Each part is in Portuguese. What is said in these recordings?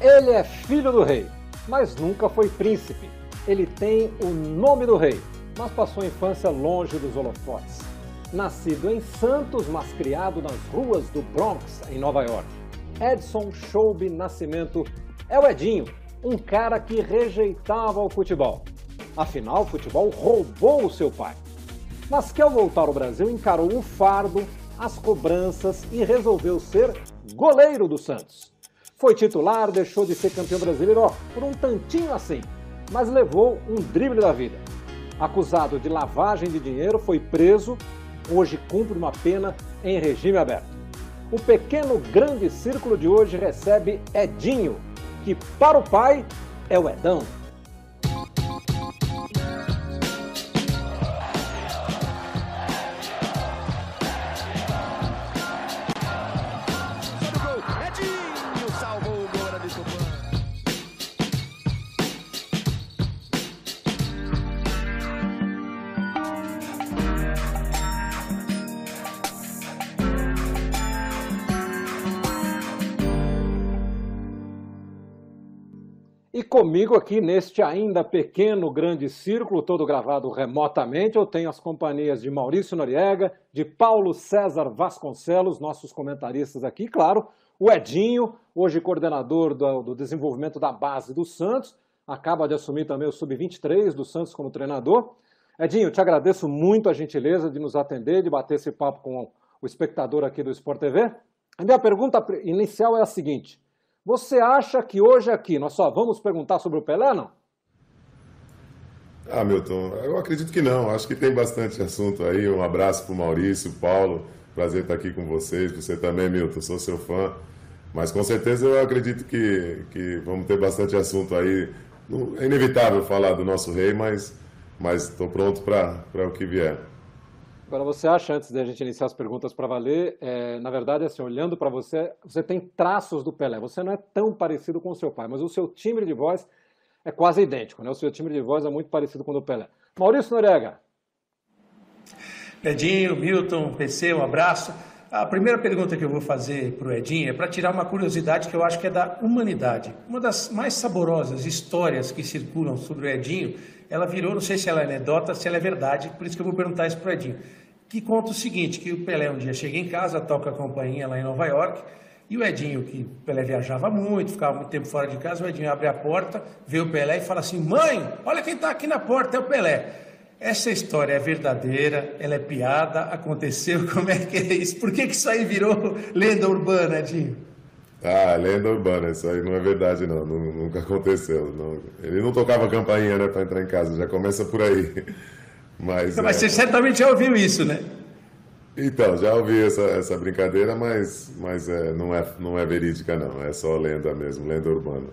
Ele é filho do rei, mas nunca foi príncipe. Ele tem o nome do rei, mas passou a infância longe dos holofotes. Nascido em Santos, mas criado nas ruas do Bronx, em Nova York. Edson Shoube Nascimento é o Edinho, um cara que rejeitava o futebol. Afinal, o futebol roubou o seu pai. Mas que ao voltar ao Brasil encarou o fardo, as cobranças e resolveu ser goleiro do Santos. Foi titular, deixou de ser campeão brasileiro ó, por um tantinho assim, mas levou um drible da vida. Acusado de lavagem de dinheiro, foi preso, hoje cumpre uma pena em regime aberto. O pequeno grande círculo de hoje recebe Edinho, que para o pai é o Edão. E comigo aqui neste ainda pequeno grande círculo, todo gravado remotamente, eu tenho as companhias de Maurício Noriega, de Paulo César Vasconcelos, nossos comentaristas aqui, claro, o Edinho, hoje coordenador do, do desenvolvimento da base do Santos, acaba de assumir também o Sub-23 do Santos como treinador. Edinho, te agradeço muito a gentileza de nos atender, de bater esse papo com o espectador aqui do Sport TV. A minha pergunta inicial é a seguinte: você acha que hoje aqui nós só vamos perguntar sobre o Pelé, não? Ah, Milton, eu acredito que não. Acho que tem bastante assunto aí. Um abraço para o Maurício, Paulo. Prazer estar aqui com vocês. Você também, Milton, sou seu fã. Mas com certeza eu acredito que, que vamos ter bastante assunto aí. É inevitável falar do nosso rei, mas estou pronto para o que vier. Agora, você acha, antes de a gente iniciar as perguntas para valer, é, na verdade, assim, olhando para você, você tem traços do Pelé. Você não é tão parecido com o seu pai, mas o seu timbre de voz é quase idêntico, né? O seu timbre de voz é muito parecido com o do Pelé. Maurício Noriega. Edinho, Milton, PC, um abraço. A primeira pergunta que eu vou fazer para o Edinho é para tirar uma curiosidade que eu acho que é da humanidade. Uma das mais saborosas histórias que circulam sobre o Edinho, ela virou, não sei se ela é anedota, se ela é verdade, por isso que eu vou perguntar isso para o Edinho que conta o seguinte, que o Pelé um dia chega em casa, toca a campainha lá em Nova York, e o Edinho, que o Pelé viajava muito, ficava muito tempo fora de casa, o Edinho abre a porta, vê o Pelé e fala assim, mãe, olha quem está aqui na porta, é o Pelé. Essa história é verdadeira, ela é piada, aconteceu, como é que é isso? Por que, que isso aí virou lenda urbana, Edinho? Ah, lenda urbana, isso aí não é verdade não, nunca aconteceu. Não. Ele não tocava campainha né, para entrar em casa, já começa por aí. Mas, mas é... você certamente já ouviu isso, né? Então, já ouvi essa, essa brincadeira, mas, mas é, não, é, não é verídica, não. É só lenda mesmo, lenda urbana.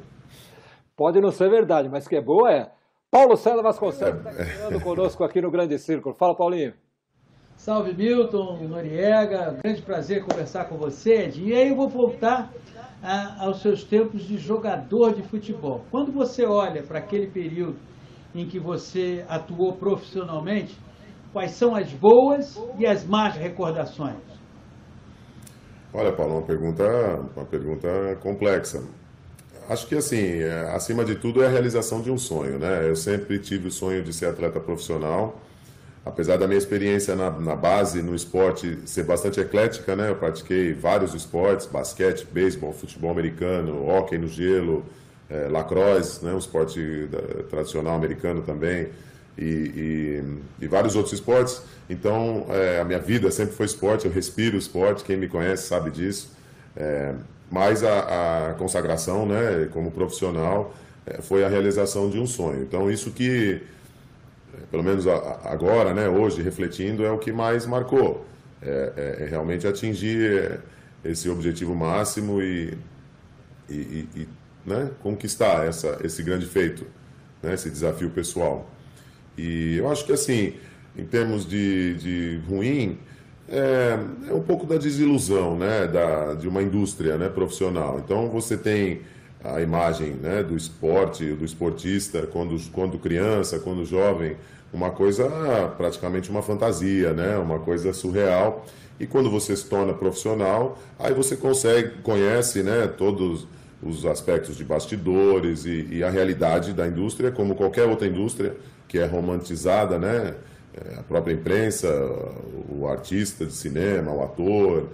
Pode não ser verdade, mas que é boa é. Paulo César Vasconcelos está é... conosco aqui no Grande Círculo. Fala, Paulinho. Salve, Milton, Noriega. Grande prazer conversar com você, Ed. E aí eu vou voltar a, aos seus tempos de jogador de futebol. Quando você olha para aquele período em que você atuou profissionalmente, quais são as boas e as más recordações? Olha, Paulo, uma pergunta, uma pergunta complexa. Acho que, assim, é, acima de tudo é a realização de um sonho, né? Eu sempre tive o sonho de ser atleta profissional, apesar da minha experiência na, na base, no esporte, ser bastante eclética, né? Eu pratiquei vários esportes, basquete, beisebol, futebol americano, hóquei no gelo, é, lacrosse, né, um esporte tradicional americano também, e, e, e, vários outros esportes. Então, é, a minha vida sempre foi esporte, eu respiro esporte, quem me conhece sabe disso. É, mas a, a, consagração, né, como profissional, é, foi a realização de um sonho. Então, isso que, pelo menos agora, né, hoje, refletindo, é o que mais marcou. É, é, é realmente atingir esse objetivo máximo e, e, e né, conquistar essa, esse grande feito, né, esse desafio pessoal. E eu acho que, assim, em termos de, de ruim, é, é, um pouco da desilusão né, da, de uma indústria né, profissional. Então, você tem a imagem né, do esporte, do esportista, quando, quando criança, quando jovem, uma coisa praticamente uma fantasia, né, uma coisa surreal. E quando você se torna profissional, aí você consegue, conhece né, todos os aspectos de bastidores e, e, a realidade da indústria, como qualquer outra indústria que é romantizada, né? É, a própria imprensa, o artista de cinema, o ator.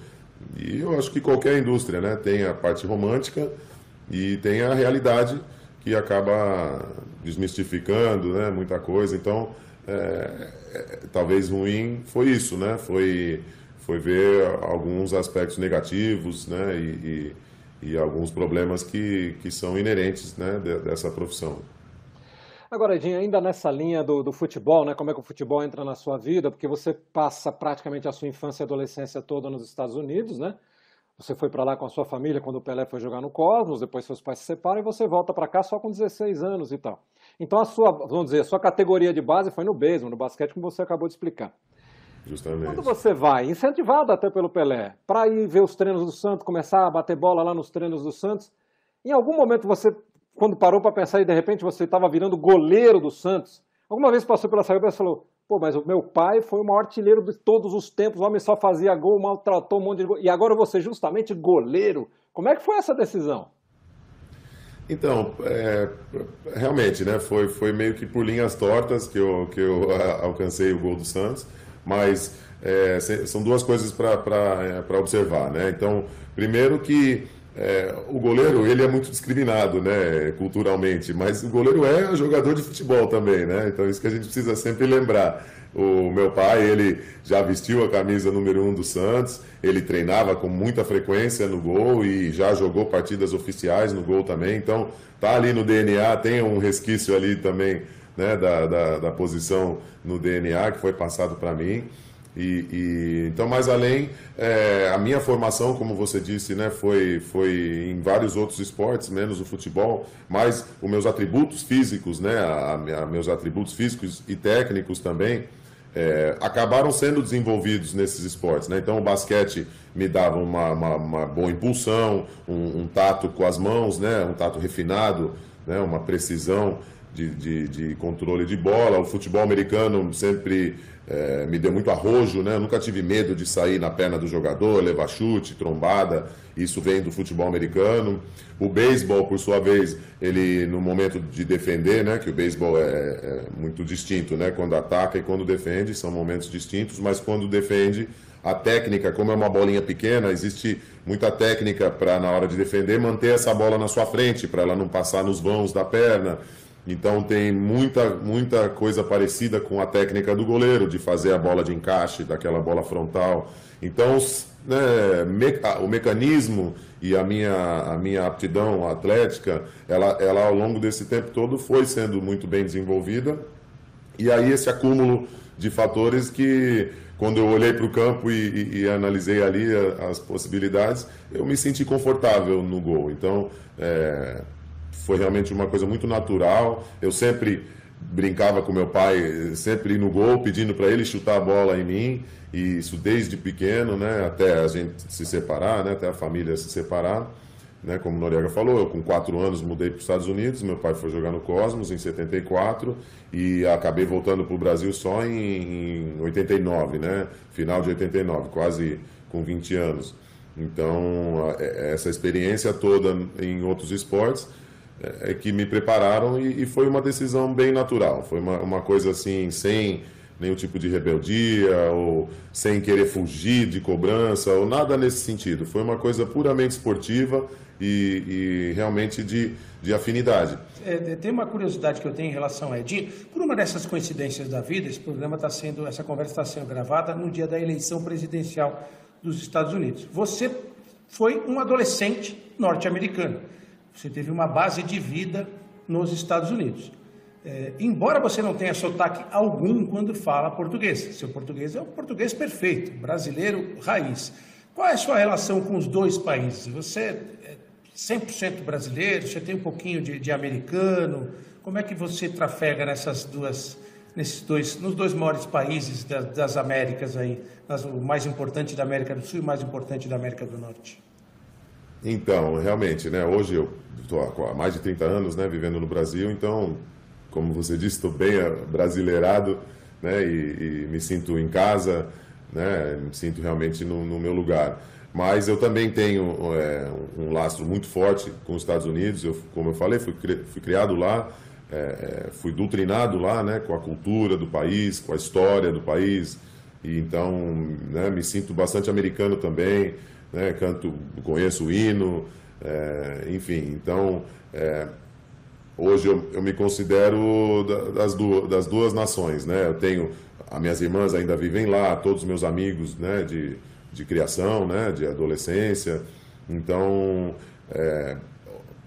E eu acho que qualquer indústria né? tem a parte romântica e tem a realidade que acaba desmistificando né? muita coisa. Então, é, é, talvez ruim foi isso, né? Foi, foi ver alguns aspectos negativos né? e, e e alguns problemas que, que são inerentes né, dessa profissão. Agora, Edinho, ainda nessa linha do, do, futebol, né, como é que o futebol entra na sua vida, porque você passa praticamente a sua infância e adolescência toda nos Estados Unidos, né? Você foi para lá com a sua família quando o Pelé foi jogar no Cosmos, depois seus pais se separam e você volta para cá só com 16 anos e tal. Então a sua, vamos dizer, a sua categoria de base foi no beisebol, no basquete, como você acabou de explicar. Justamente. Quando você vai, incentivado até pelo Pelé, para ir ver os treinos do Santos, começar a bater bola lá nos treinos do Santos, em algum momento você, quando parou para pensar e de repente você estava virando goleiro do Santos, alguma vez passou pela sua cabeça e falou: pô, mas o meu pai foi o maior artilheiro de todos os tempos, o homem só fazia gol, maltratou um monte de gol, e agora você justamente goleiro. Como é que foi essa decisão? Então, é, realmente, né, foi, foi meio que por linhas tortas que eu, que eu alcancei o gol do Santos mas é, são duas coisas para é, observar, né? Então, primeiro que é, o goleiro ele é muito discriminado, né, culturalmente, mas o goleiro é jogador de futebol também, né? Então isso que a gente precisa sempre lembrar. O meu pai ele já vestiu a camisa número um do Santos, ele treinava com muita frequência no gol e já jogou partidas oficiais no gol também. Então tá ali no DNA, tem um resquício ali também né, da, da, da, posição no DNA que foi passado para mim. E, e, então, mais além, é, a minha formação, como você disse, né, foi, foi em vários outros esportes, menos o futebol, mas os meus atributos físicos, né, a, a meus atributos físicos e técnicos também, é, acabaram sendo desenvolvidos nesses esportes. Né? Então, o basquete me dava uma, uma, uma boa impulsão, um, um, tato com as mãos, né? um tato refinado, né? uma precisão de, de, de, controle de bola. O futebol americano sempre é, me deu muito arrojo, né? Eu nunca tive medo de sair na perna do jogador, levar chute, trombada. Isso vem do futebol americano. O beisebol, por sua vez, ele no momento de defender, né? Que o beisebol é, é muito distinto, né? Quando ataca e quando defende são momentos distintos, mas quando defende a técnica, como é uma bolinha pequena, existe muita técnica para, na hora de defender, manter essa bola na sua frente, para ela não passar nos vãos da perna. Então tem muita, muita coisa parecida com a técnica do goleiro, de fazer a bola de encaixe, daquela bola frontal. Então né, o mecanismo e a minha, a minha aptidão atlética, ela, ela ao longo desse tempo todo foi sendo muito bem desenvolvida. E aí esse acúmulo de fatores que quando eu olhei para o campo e, e, e, analisei ali as possibilidades, eu me senti confortável no gol. Então, é, foi realmente uma coisa muito natural. Eu sempre brincava com meu pai, sempre no gol, pedindo para ele chutar a bola em mim, e isso desde pequeno, né, até a gente se separar, né, até a família se separar. Né, como Noriega falou, eu com quatro anos mudei para os Estados Unidos, meu pai foi jogar no Cosmos em 74 e acabei voltando para o Brasil só em, em 89, né, final de 89, quase com 20 anos. Então, essa experiência toda em outros esportes é, que me prepararam e, e, foi uma decisão bem natural. Foi uma, uma coisa assim, sem nenhum tipo de rebeldia ou sem querer fugir de cobrança ou nada nesse sentido. Foi uma coisa puramente esportiva e, e realmente de, de afinidade. É, tem uma curiosidade que eu tenho em relação a Edinho. Por uma dessas coincidências da vida, esse programa está sendo, essa conversa está sendo gravada no dia da eleição presidencial dos Estados Unidos. Você foi um adolescente norte-americano você teve uma base de vida nos Estados Unidos. É, embora você não tenha sotaque algum quando fala português, seu português é o português perfeito, brasileiro raiz. Qual é a sua relação com os dois países? Você é 100% brasileiro, você tem um pouquinho de, de, americano, como é que você trafega nessas duas, nesses dois, nos dois maiores países das, das Américas aí, o mais importante da América do Sul e o mais importante da América do Norte? Então, realmente, né, hoje eu estou há mais de 30 anos né, vivendo no Brasil, então, como você disse, estou bem brasileirado né, e, e, me sinto em casa, né, me sinto realmente no, no meu lugar. Mas eu também tenho é, um lastro muito forte com os Estados Unidos. Eu, como eu falei, fui, fui criado lá, é, é, fui doutrinado lá, né, com a cultura do país, com a história do país. E então, né, me sinto bastante americano também. Né, canto, conheço o hino, é, enfim. Então, é, hoje eu, eu, me considero das duas, das duas nações, né? Eu tenho as minhas irmãs ainda vivem lá, todos os meus amigos, né, de de criação, né, de adolescência. Então, é,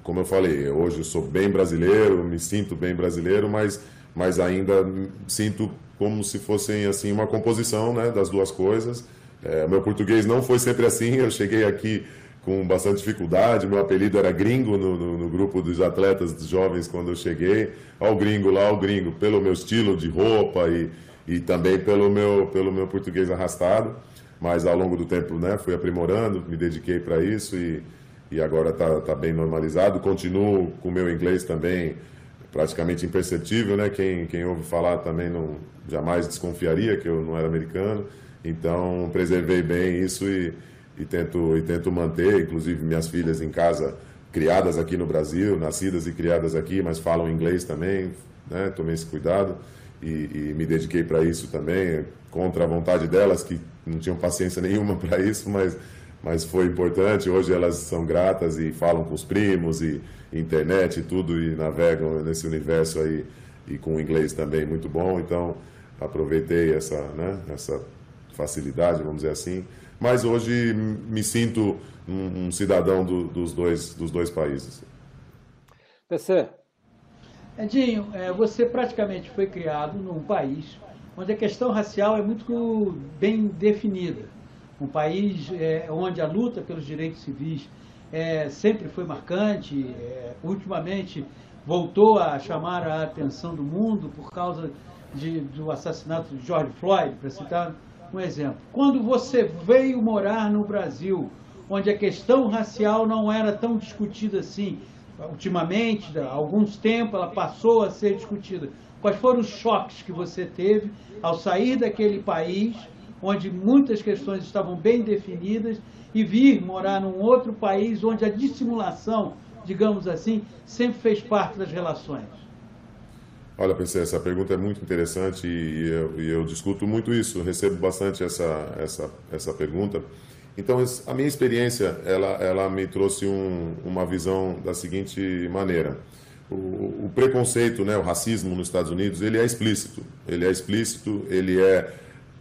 como eu falei, hoje eu sou bem brasileiro, me sinto bem brasileiro, mas, mas ainda sinto como se fossem assim uma composição né, das duas coisas. É, meu português não foi sempre assim, eu cheguei aqui com bastante dificuldade, meu apelido era gringo no, no, no grupo dos atletas dos jovens quando eu cheguei. Ó o gringo lá, o gringo, pelo meu estilo de roupa e, e também pelo meu, pelo meu português arrastado mas ao longo do tempo né, fui aprimorando, me dediquei para isso e, e agora está tá bem normalizado. Continuo com o meu inglês também praticamente imperceptível, né? Quem, quem ouve falar também não jamais desconfiaria que eu não era americano. Então preservei bem isso e, e tento e tento manter, inclusive minhas filhas em casa criadas aqui no Brasil, nascidas e criadas aqui, mas falam inglês também, né? Tomei esse cuidado e, e me dediquei para isso também, contra a vontade delas que não tinham paciência nenhuma para isso, mas, mas foi importante. Hoje elas são gratas e falam com os primos e internet e tudo e navegam nesse universo aí e com o inglês também muito bom. Então aproveitei essa, né, essa facilidade, vamos dizer assim. Mas hoje me sinto um, um cidadão do, dos, dois, dos dois países. PC. Edinho, é, você praticamente foi criado num país onde a questão racial é muito bem definida. Um país é, onde a luta pelos direitos civis é, sempre foi marcante, é, ultimamente voltou a chamar a atenção do mundo por causa de, do assassinato de George Floyd, para citar um exemplo. Quando você veio morar no Brasil, onde a questão racial não era tão discutida assim, ultimamente, há alguns tempos, ela passou a ser discutida. Quais foram os choques que você teve ao sair daquele país, onde muitas questões estavam bem definidas, e vir morar num outro país onde a dissimulação, digamos assim, sempre fez parte das relações? Olha, PC, essa pergunta é muito interessante e eu, e eu discuto muito isso, recebo bastante essa, essa, essa pergunta. Então, a minha experiência, ela, ela me trouxe um, uma visão da seguinte maneira o, o, preconceito, né, o racismo nos Estados Unidos, ele é explícito. Ele é explícito, ele é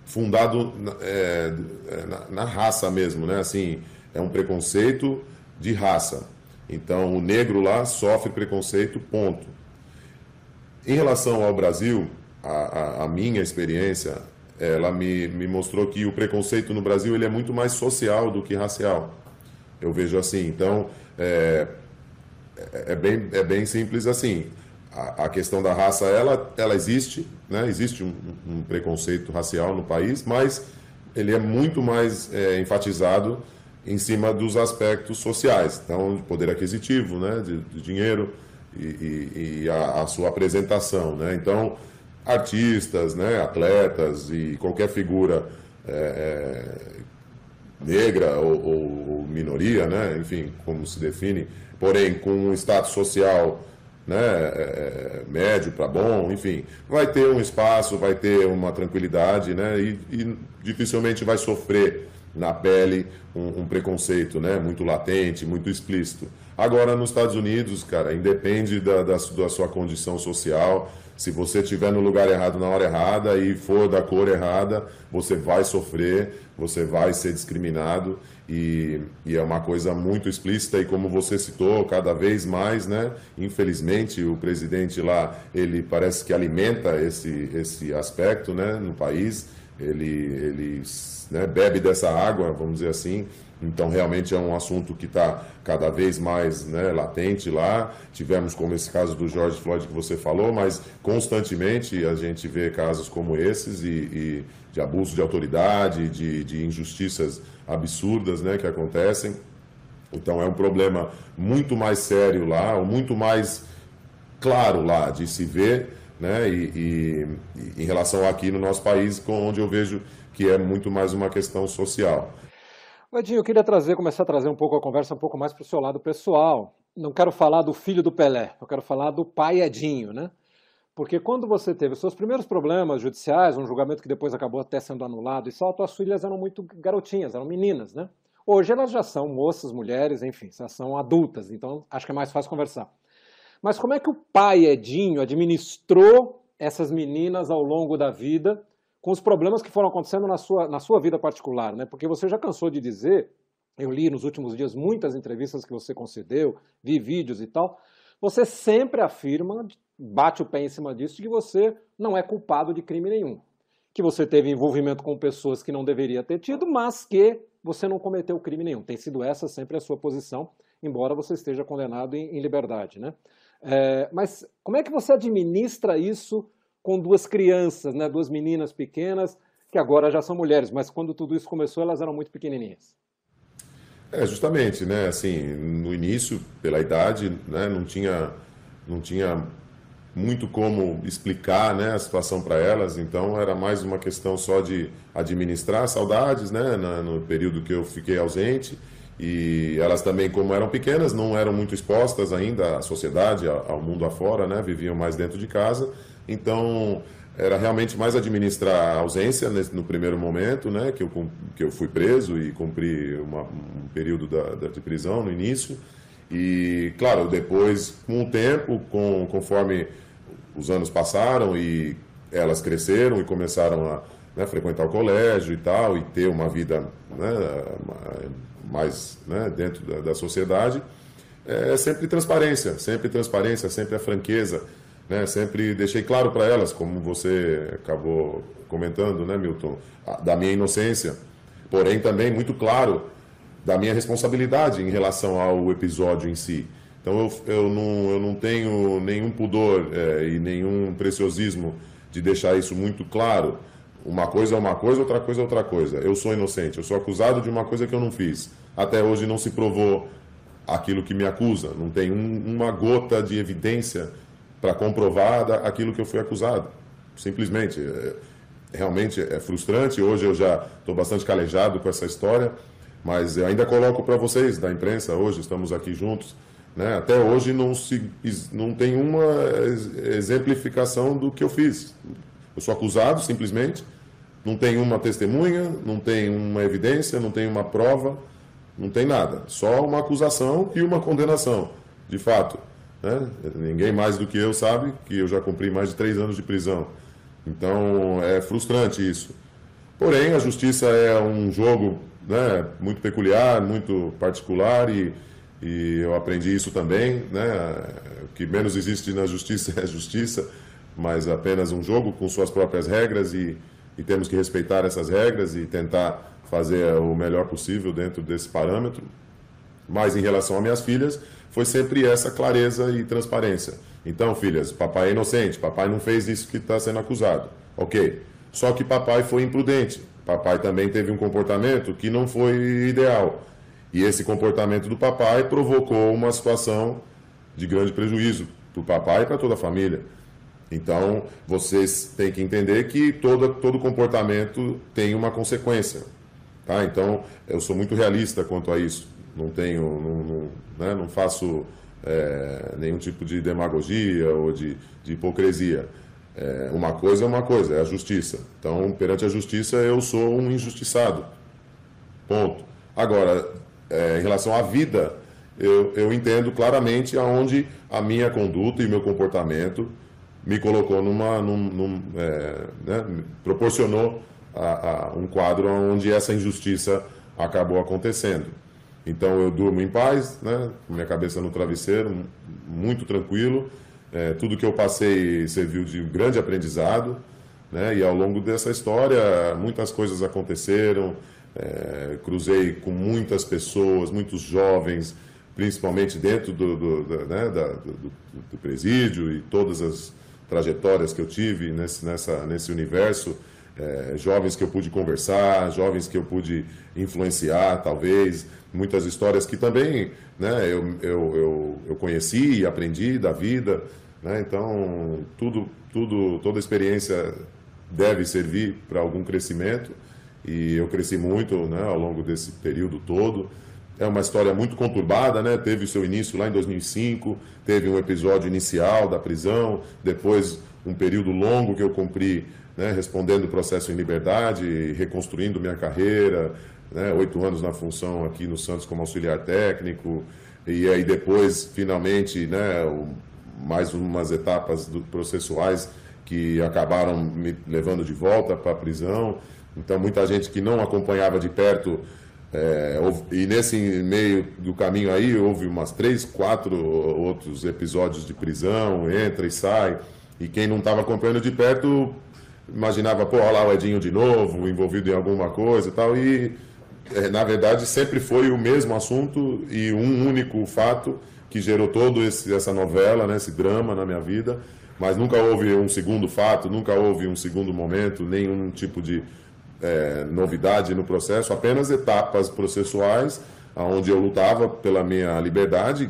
fundado é, é, na, na, raça mesmo, né? Assim, é um preconceito de raça. Então, o negro lá sofre preconceito, ponto. Em relação ao Brasil, a, a, a minha experiência, ela me, me mostrou que o preconceito no Brasil ele é muito mais social do que racial. Eu vejo assim. Então, é, é, é, bem, é bem simples assim. A, a, questão da raça, ela, ela existe, né? existe um, um, preconceito racial no país, mas ele é muito mais é, enfatizado em cima dos aspectos sociais, então, de poder aquisitivo, né? de, de dinheiro e, e, a, a, sua apresentação. Né? Então, artistas, né? atletas e qualquer figura é, é negra ou, ou, minoria, né? enfim, como se define, porém com um status social né, é, médio para bom, enfim, vai ter um espaço, vai ter uma tranquilidade, né, e, e dificilmente vai sofrer na pele um, um, preconceito, né, muito latente, muito explícito. Agora, nos Estados Unidos, cara, independe da, da, da sua condição social, se você estiver no lugar errado na hora errada e for da cor errada, você vai sofrer, você vai ser discriminado e, e, é uma coisa muito explícita e como você citou, cada vez mais, né? Infelizmente, o presidente lá, ele parece que alimenta esse, esse aspecto, né? No país, ele, ele né, bebe dessa água, vamos dizer assim, então, realmente é um assunto que está cada vez mais né, latente lá. Tivemos, como esse caso do George Floyd que você falou, mas constantemente a gente vê casos como esses e, e de abuso de autoridade, de, de injustiças absurdas né, que acontecem. Então, é um problema muito mais sério lá, muito mais claro lá de se ver, né, e, e, em relação aqui no nosso país, onde eu vejo que é muito mais uma questão social. Edinho, eu queria trazer, começar a trazer um pouco a conversa um pouco mais para o seu lado pessoal. Não quero falar do filho do Pelé, eu quero falar do pai Edinho, né? Porque quando você teve os seus primeiros problemas judiciais, um julgamento que depois acabou até sendo anulado e só, suas filhas eram muito garotinhas, eram meninas, né? Hoje elas já são moças, mulheres, enfim, já são adultas, então acho que é mais fácil conversar. Mas como é que o pai Edinho administrou essas meninas ao longo da vida com os problemas que foram acontecendo na sua, na sua vida particular, né? Porque você já cansou de dizer, eu li nos últimos dias muitas entrevistas que você concedeu, vi vídeos e tal, você sempre afirma, bate o pé em cima disso, que você não é culpado de crime nenhum. Que você teve envolvimento com pessoas que não deveria ter tido, mas que você não cometeu crime nenhum. Tem sido essa sempre a sua posição, embora você esteja condenado em, em liberdade, né? É, mas como é que você administra isso com duas crianças, né, duas meninas pequenas, que agora já são mulheres, mas quando tudo isso começou elas eram muito pequenininhas. É, justamente, né, assim, no início, pela idade, né, não tinha, não tinha muito como explicar, né, a situação para elas, então era mais uma questão só de administrar saudades, né, no período que eu fiquei ausente, e elas também, como eram pequenas, não eram muito expostas ainda à sociedade, ao mundo afora, né, viviam mais dentro de casa, então, era realmente mais administrar a ausência nesse, no primeiro momento, né, que eu, que eu fui preso e cumpri uma, um período da, da, de prisão no início. E, claro, depois, com o tempo, com, conforme os anos passaram e elas cresceram e começaram a né, frequentar o colégio e tal, e ter uma vida né, mais né, dentro da, da sociedade, é sempre transparência, sempre transparência, sempre a franqueza né, sempre deixei claro para elas, como você acabou comentando, né, Milton, da minha inocência, porém também muito claro da minha responsabilidade em relação ao episódio em si. Então eu, eu, não, eu não tenho nenhum pudor é, e nenhum preciosismo de deixar isso muito claro. Uma coisa é uma coisa, outra coisa é outra coisa. Eu sou inocente, eu sou acusado de uma coisa que eu não fiz. Até hoje não se provou aquilo que me acusa. Não tem um, uma gota de evidência para comprovar aquilo que eu fui acusado. Simplesmente. É, realmente é frustrante. Hoje eu já estou bastante calejado com essa história, mas eu ainda coloco para vocês da imprensa, hoje estamos aqui juntos. Né? Até hoje não, se, não tem uma exemplificação do que eu fiz. Eu sou acusado, simplesmente. Não tem uma testemunha, não tem uma evidência, não tem uma prova, não tem nada. Só uma acusação e uma condenação, de fato. Né? Ninguém mais do que eu sabe que eu já cumpri mais de três anos de prisão. Então é frustrante isso. Porém, a justiça é um jogo né, muito peculiar, muito particular e, e eu aprendi isso também. Né? O que menos existe na justiça é justiça, mas apenas um jogo com suas próprias regras e, e temos que respeitar essas regras e tentar fazer o melhor possível dentro desse parâmetro. Mas em relação a minhas filhas, foi sempre essa clareza e transparência. Então, filhas, papai é inocente, papai não fez isso que está sendo acusado. Ok. Só que papai foi imprudente. Papai também teve um comportamento que não foi ideal. E esse comportamento do papai provocou uma situação de grande prejuízo para o papai e para toda a família. Então, vocês têm que entender que todo, todo comportamento tem uma consequência. Tá? Então, eu sou muito realista quanto a isso não tenho, não, não, né, não faço é, nenhum tipo de demagogia ou de, de hipocrisia. É, uma coisa é uma coisa, é a justiça. Então, perante a justiça, eu sou um injustiçado. Ponto. Agora, é, em relação à vida, eu, eu entendo claramente aonde a minha conduta e meu comportamento me colocou numa. Num, num, é, né, proporcionou a, a um quadro onde essa injustiça acabou acontecendo. Então eu durmo em paz, né, minha cabeça no travesseiro, muito tranquilo. É, tudo que eu passei serviu de grande aprendizado, né, e ao longo dessa história muitas coisas aconteceram. É, cruzei com muitas pessoas, muitos jovens, principalmente dentro do, do, do, né, da, do, do presídio e todas as trajetórias que eu tive nesse, nessa, nesse universo. É, jovens que eu pude conversar, jovens que eu pude influenciar, talvez, muitas histórias que também né, eu, eu, eu, eu conheci e aprendi da vida. Né, então, tudo, tudo, toda experiência deve servir para algum crescimento e eu cresci muito né, ao longo desse período todo. É uma história muito conturbada, né? Teve o seu início lá em 2005, teve um episódio inicial da prisão, depois um período longo que eu cumpri né, respondendo o processo em liberdade, reconstruindo minha carreira, né, oito anos na função aqui no Santos como auxiliar técnico, e aí depois, finalmente, né, mais umas etapas processuais que acabaram me levando de volta para a prisão. Então, muita gente que não acompanhava de perto, é, e nesse meio do caminho aí, houve umas três, quatro outros episódios de prisão, entra e sai, e quem não estava acompanhando de perto imaginava, pô, lá o Edinho de novo, envolvido em alguma coisa e tal, e é, na verdade sempre foi o mesmo assunto e um único fato que gerou todo esse, essa novela, né, esse drama na minha vida, mas nunca houve um segundo fato, nunca houve um segundo momento, nenhum tipo de é, novidade no processo, apenas etapas processuais, onde eu lutava pela minha liberdade,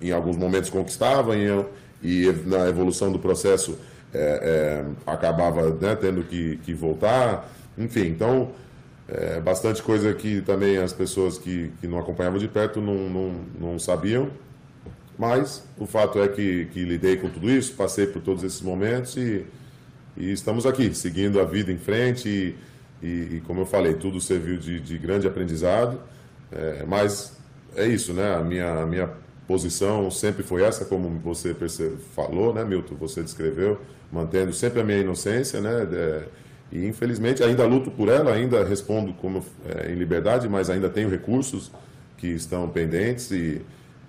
em alguns momentos conquistava, e, e na evolução do processo é, é, acabava né, tendo que, que, voltar, enfim, então é, bastante coisa que também as pessoas que, que não acompanhavam de perto não, não, não sabiam, mas o fato é que, que, lidei com tudo isso, passei por todos esses momentos e, e estamos aqui, seguindo a vida em frente e, e, e como eu falei, tudo serviu de, de grande aprendizado, é, mas é isso, né? A minha, a minha posição sempre foi essa, como você falou, né, Milton? Você descreveu mantendo sempre a minha inocência, né? É, e infelizmente ainda luto por ela, ainda respondo como é, em liberdade, mas ainda tenho recursos que estão pendentes e,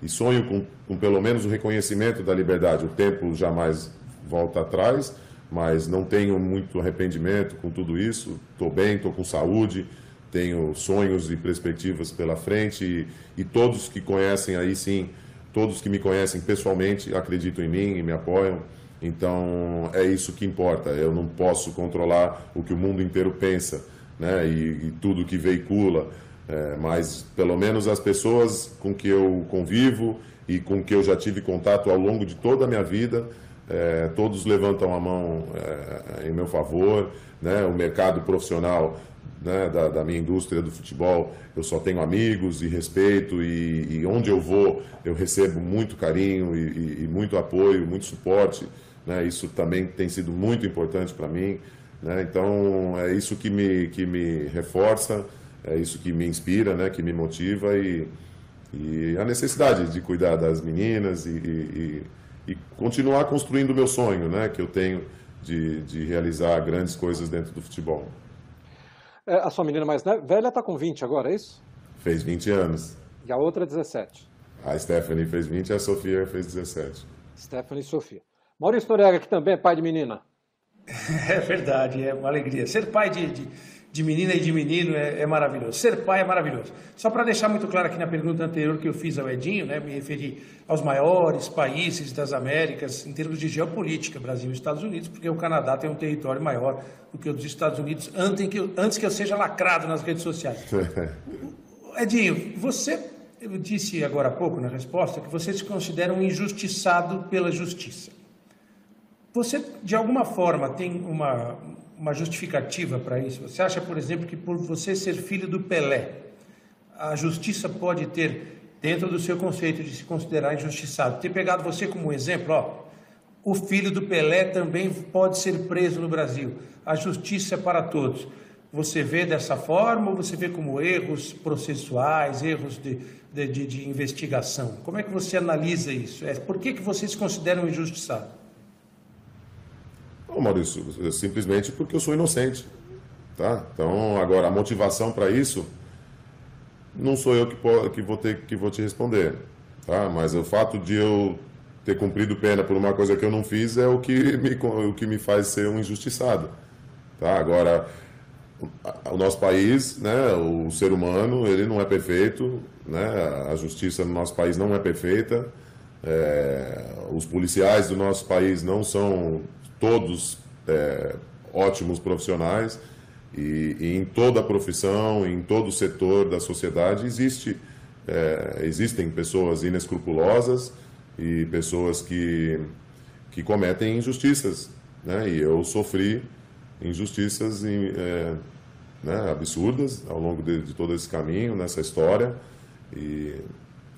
e sonho com, com, pelo menos o reconhecimento da liberdade. O tempo jamais volta atrás, mas não tenho muito arrependimento com tudo isso. Estou bem, estou com saúde, tenho sonhos e perspectivas pela frente e, e todos que conhecem aí sim, todos que me conhecem pessoalmente acreditam em mim e me apoiam. Então é isso que importa. Eu não posso controlar o que o mundo inteiro pensa né? e, e tudo que veicula, é, mas pelo menos as pessoas com que eu convivo e com que eu já tive contato ao longo de toda a minha vida, é, todos levantam a mão é, em meu favor. Né? O mercado profissional né, da, da, minha indústria do futebol, eu só tenho amigos e respeito, e, e onde eu vou eu recebo muito carinho e, e, e muito apoio, muito suporte. Né? Isso também tem sido muito importante para mim. Né? Então, é isso que me, que me reforça, é isso que me inspira, né? que me motiva e, a necessidade de cuidar das meninas e continuar construindo o meu sonho, né? que eu tenho de, de realizar grandes coisas dentro do futebol. É, a sua menina mais velha está com 20 agora, é isso? Fez 20 anos. E a outra 17? A Stephanie fez 20 e a Sofia fez 17. Stephanie e Sofia. Maurício Noriega, que também é pai de menina. É verdade, é uma alegria. Ser pai de, de, de menina e de menino é, é, maravilhoso. Ser pai é maravilhoso. Só para deixar muito claro aqui na pergunta anterior que eu fiz ao Edinho, né, me referi aos maiores países das Américas em termos de geopolítica, Brasil e Estados Unidos, porque o Canadá tem um território maior do que o dos Estados Unidos antes que eu, antes que eu seja lacrado nas redes sociais. Edinho, você eu disse agora há pouco na resposta que você se considera um injustiçado pela justiça. Você, de alguma forma, tem uma, uma justificativa para isso? Você acha, por exemplo, que por você ser filho do Pelé, a justiça pode ter, dentro do seu conceito de se considerar injustiçado, ter pegado você como exemplo, ó, o filho do Pelé também pode ser preso no Brasil. A justiça é para todos. Você vê dessa forma ou você vê como erros processuais, erros de, de, de, de investigação? Como é que você analisa isso? É, por que, que você se considera um injustiçado? Não, Maurício, simplesmente porque eu sou inocente. Tá? Então, agora, a motivação para isso, não sou eu que, que, vou ter, que vou te responder. Tá? Mas o fato de eu ter cumprido pena por uma coisa que eu não fiz é o que me, o que me faz ser um injustiçado. Tá? Agora, o nosso país, né, o ser humano, ele não é perfeito, né, a justiça no nosso país não é perfeita, é, os policiais do nosso país não são todos é, ótimos profissionais e, e, em toda a profissão, em todo o setor da sociedade existe, é, existem pessoas inescrupulosas e pessoas que, que cometem injustiças, né? E eu sofri injustiças em, é, né, absurdas ao longo de, de, todo esse caminho, nessa história. E,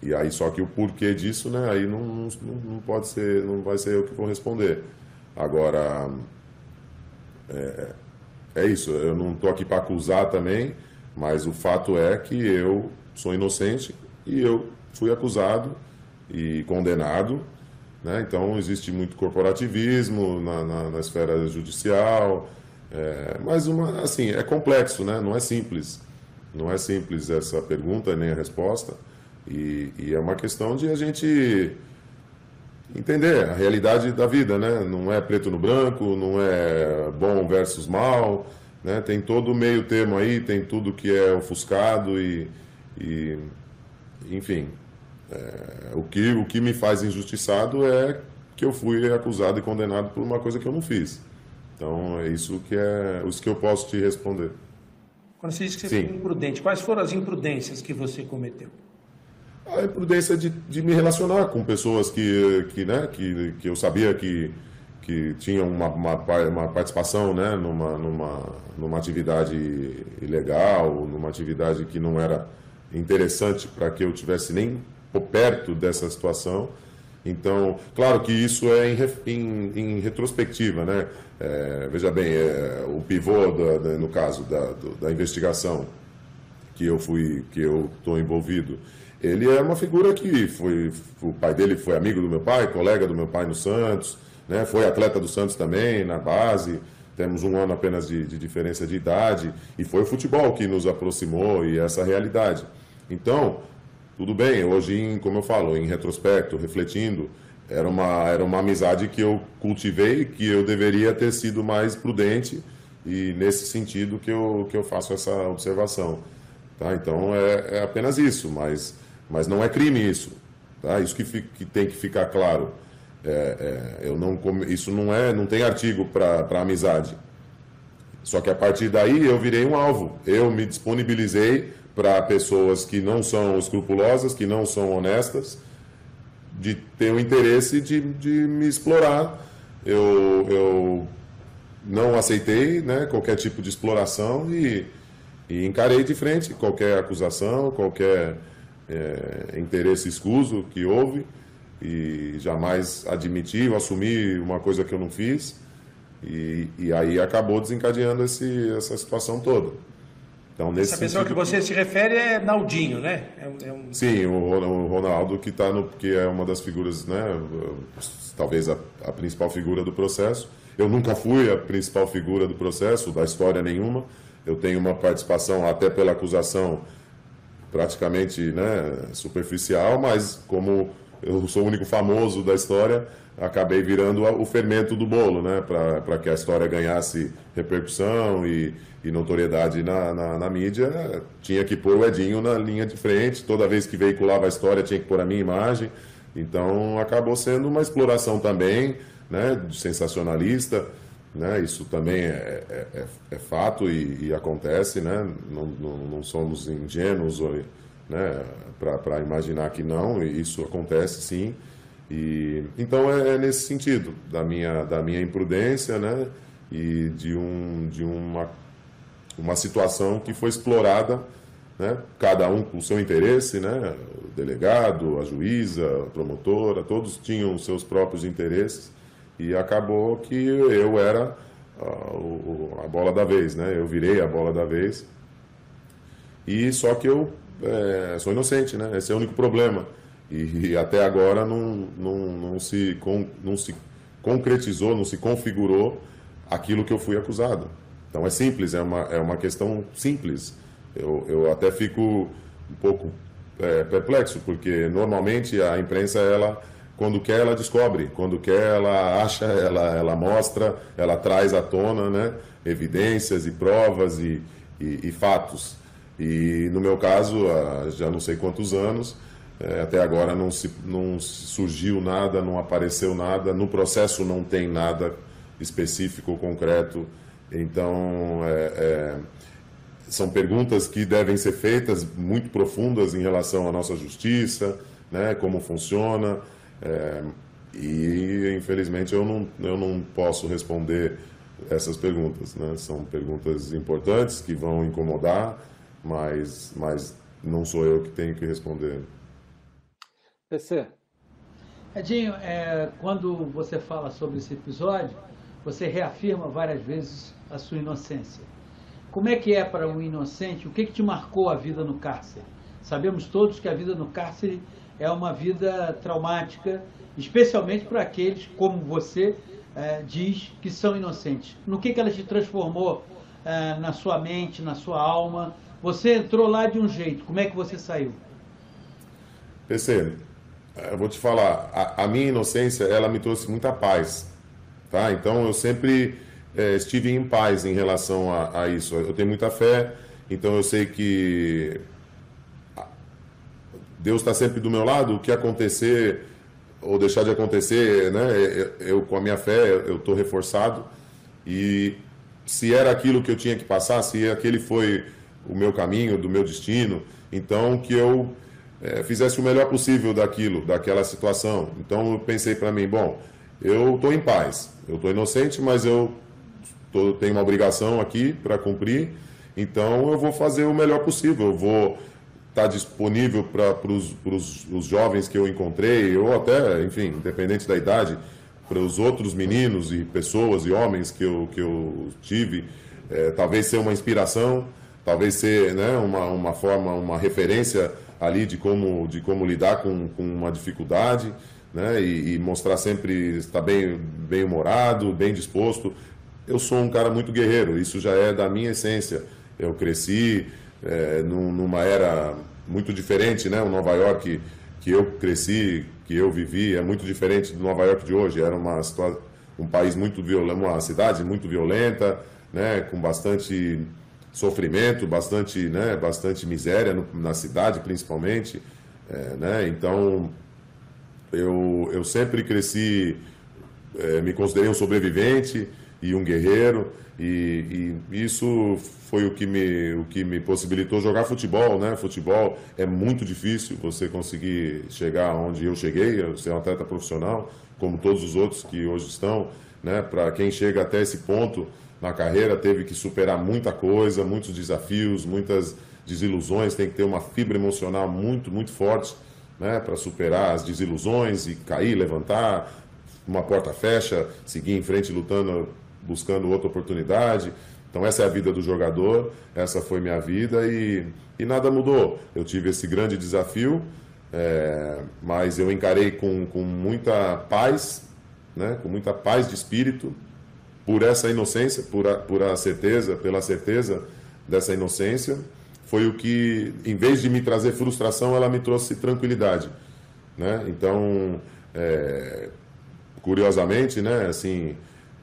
e aí, só que o porquê disso, né, aí não, não, não pode ser, não vai ser eu que vou responder. Agora, é, é isso, eu não estou aqui para acusar também, mas o fato é que eu sou inocente e eu fui acusado e condenado. Né? Então, existe muito corporativismo na, na, na esfera judicial, é, mas, uma, assim, é complexo, né? não é simples. Não é simples essa pergunta nem a resposta. E, e, é uma questão de a gente entender a realidade da vida, né? Não é preto no branco, não é bom versus mal, né? Tem todo o meio termo aí, tem tudo que é ofuscado e, e enfim, é, o, que, o que me faz injustiçado é que eu fui acusado e condenado por uma coisa que eu não fiz. Então é isso que é isso que eu posso te responder. Quando você diz que você Sim. foi imprudente, quais foram as imprudências que você cometeu? A imprudência de, de me relacionar com pessoas que, que, né, que, que eu sabia que, que tinham uma, uma, uma participação né, numa, numa, numa atividade ilegal, numa atividade que não era interessante para que eu tivesse nem perto dessa situação. Então, claro que isso é em, em, em retrospectiva, né? É, veja bem, é, o pivô, da, da, no caso da, da investigação que eu fui, que eu estou envolvido, ele é uma figura que foi, o pai dele foi amigo do meu pai, colega do meu pai no Santos, né? Foi atleta do Santos também na base. Temos um ano apenas de, de diferença de idade e foi o futebol que nos aproximou e essa realidade. Então, tudo bem, hoje, como eu falo, em retrospecto, refletindo, era uma, era uma amizade que eu cultivei, que eu deveria ter sido mais prudente e nesse sentido que eu, que eu faço essa observação. Tá? Então é, é apenas isso, mas, mas não é crime isso. Tá? Isso que, que tem que ficar claro. É, é, eu não, isso não, é, não tem artigo para amizade. Só que a partir daí eu virei um alvo. Eu me disponibilizei para pessoas que não são escrupulosas, que não são honestas, de ter o interesse de, de me explorar. Eu, eu não aceitei né, qualquer tipo de exploração e, e encarei de frente qualquer acusação, qualquer é, interesse escuso que houve e jamais admiti ou assumi uma coisa que eu não fiz. E, e aí acabou desencadeando esse, essa situação toda. Então, nesse Essa pessoa que você se refere é Naldinho, né? É, é um... Sim, o Ronaldo que tá no, que é uma das figuras, né? Talvez a, a, principal figura do processo. Eu nunca fui a principal figura do processo, da história nenhuma. Eu tenho uma participação até pela acusação praticamente, né, superficial, mas como eu sou o único famoso da história, acabei virando o fermento do bolo, né? Para que a história ganhasse repercussão e, e notoriedade na, na, na, mídia, tinha que pôr o Edinho na linha de frente. Toda vez que veiculava a história, tinha que pôr a minha imagem. Então, acabou sendo uma exploração também, né? Sensacionalista. Né? Isso também é, é, é, é fato e, e, acontece, né? Não, não, não somos ingênuos né? para imaginar que não, isso acontece sim. E, então é, é, nesse sentido da minha, da minha imprudência né? e de, um, de uma, uma situação que foi explorada, né? cada um com o seu interesse, né? o delegado, a juíza, a promotora, todos tinham os seus próprios interesses e acabou que eu era a, a bola da vez, né? eu virei a bola da vez. E só que eu é, sou inocente, né? esse é o único problema e, e até agora não, não, não, se, não se concretizou, não se configurou aquilo que eu fui acusado. Então é simples, é uma, é uma questão simples. Eu, eu até fico um pouco é, perplexo, porque normalmente a imprensa, ela, quando quer, ela descobre, quando quer, ela acha, ela, ela mostra, ela traz à tona né, evidências e provas e, e, e fatos. E no meu caso, há já não sei quantos anos, é, até agora não, se, não surgiu nada, não apareceu nada, no processo não tem nada específico, concreto. Então, é, é, são perguntas que devem ser feitas muito profundas em relação à nossa justiça, né, como funciona. É, e, infelizmente, eu não, eu não posso responder essas perguntas, né? São perguntas importantes que vão incomodar, mas, mas não sou eu que tenho que responder. PC. Edinho, é, quando você fala sobre esse episódio, você reafirma várias vezes a sua inocência. Como é que é para um inocente? O que, que te marcou a vida no cárcere? Sabemos todos que a vida no cárcere é uma vida traumática, especialmente para aqueles como você é, diz que são inocentes. No que, que ela te transformou é, na sua mente, na sua alma? Você entrou lá de um jeito, como é que você saiu? PC, eu vou te falar, a, a minha inocência, ela me trouxe muita paz, tá? Então eu sempre é, estive em paz em relação a, a, isso. Eu tenho muita fé, então eu sei que Deus está sempre do meu lado. O que acontecer ou deixar de acontecer, né? Eu, com a minha fé eu estou reforçado e se era aquilo que eu tinha que passar, se aquele foi o meu caminho, do meu destino, então que eu é, fizesse o melhor possível daquilo, daquela situação. Então eu pensei para mim, bom, eu estou em paz, eu estou inocente, mas eu tô, tenho uma obrigação aqui para cumprir, então eu vou fazer o melhor possível, eu vou estar tá disponível para os jovens que eu encontrei, ou até, enfim, independente da idade, para os outros meninos e pessoas e homens que eu, que eu tive, é, talvez ser uma inspiração, talvez ser né, uma, uma forma, uma referência ali de como, de como lidar com, com uma dificuldade, né, e, e mostrar sempre estar bem, bem humorado, bem disposto. Eu sou um cara muito guerreiro, isso já é da minha essência. Eu cresci é, numa era muito diferente, né? O Nova York que eu cresci, que eu vivi, é muito diferente do Nova York de hoje. Era uma um país muito violento, uma cidade muito violenta, né? Com bastante sofrimento, bastante, né? Bastante miséria no, na cidade, principalmente, é, né? Então eu, eu sempre cresci, é, me considerei um sobrevivente e um guerreiro. E, e, isso foi o que, me, o que me possibilitou jogar futebol, né? Futebol é muito difícil você conseguir chegar onde eu cheguei, ser um atleta profissional, como todos os outros que hoje estão, né? Para quem chega até esse ponto na carreira, teve que superar muita coisa, muitos desafios, muitas desilusões, tem que ter uma fibra emocional muito, muito forte, né? Para superar as desilusões e cair, levantar, uma porta fecha, seguir em frente lutando buscando outra oportunidade. Então essa é a vida do jogador, essa foi minha vida e, e nada mudou. Eu tive esse grande desafio, é, mas eu encarei com, com muita paz, né, com muita paz de espírito, por essa inocência, por a, por a certeza, pela certeza dessa inocência, foi o que, em vez de me trazer frustração, ela me trouxe tranquilidade. Né? Então, é, curiosamente, né, assim,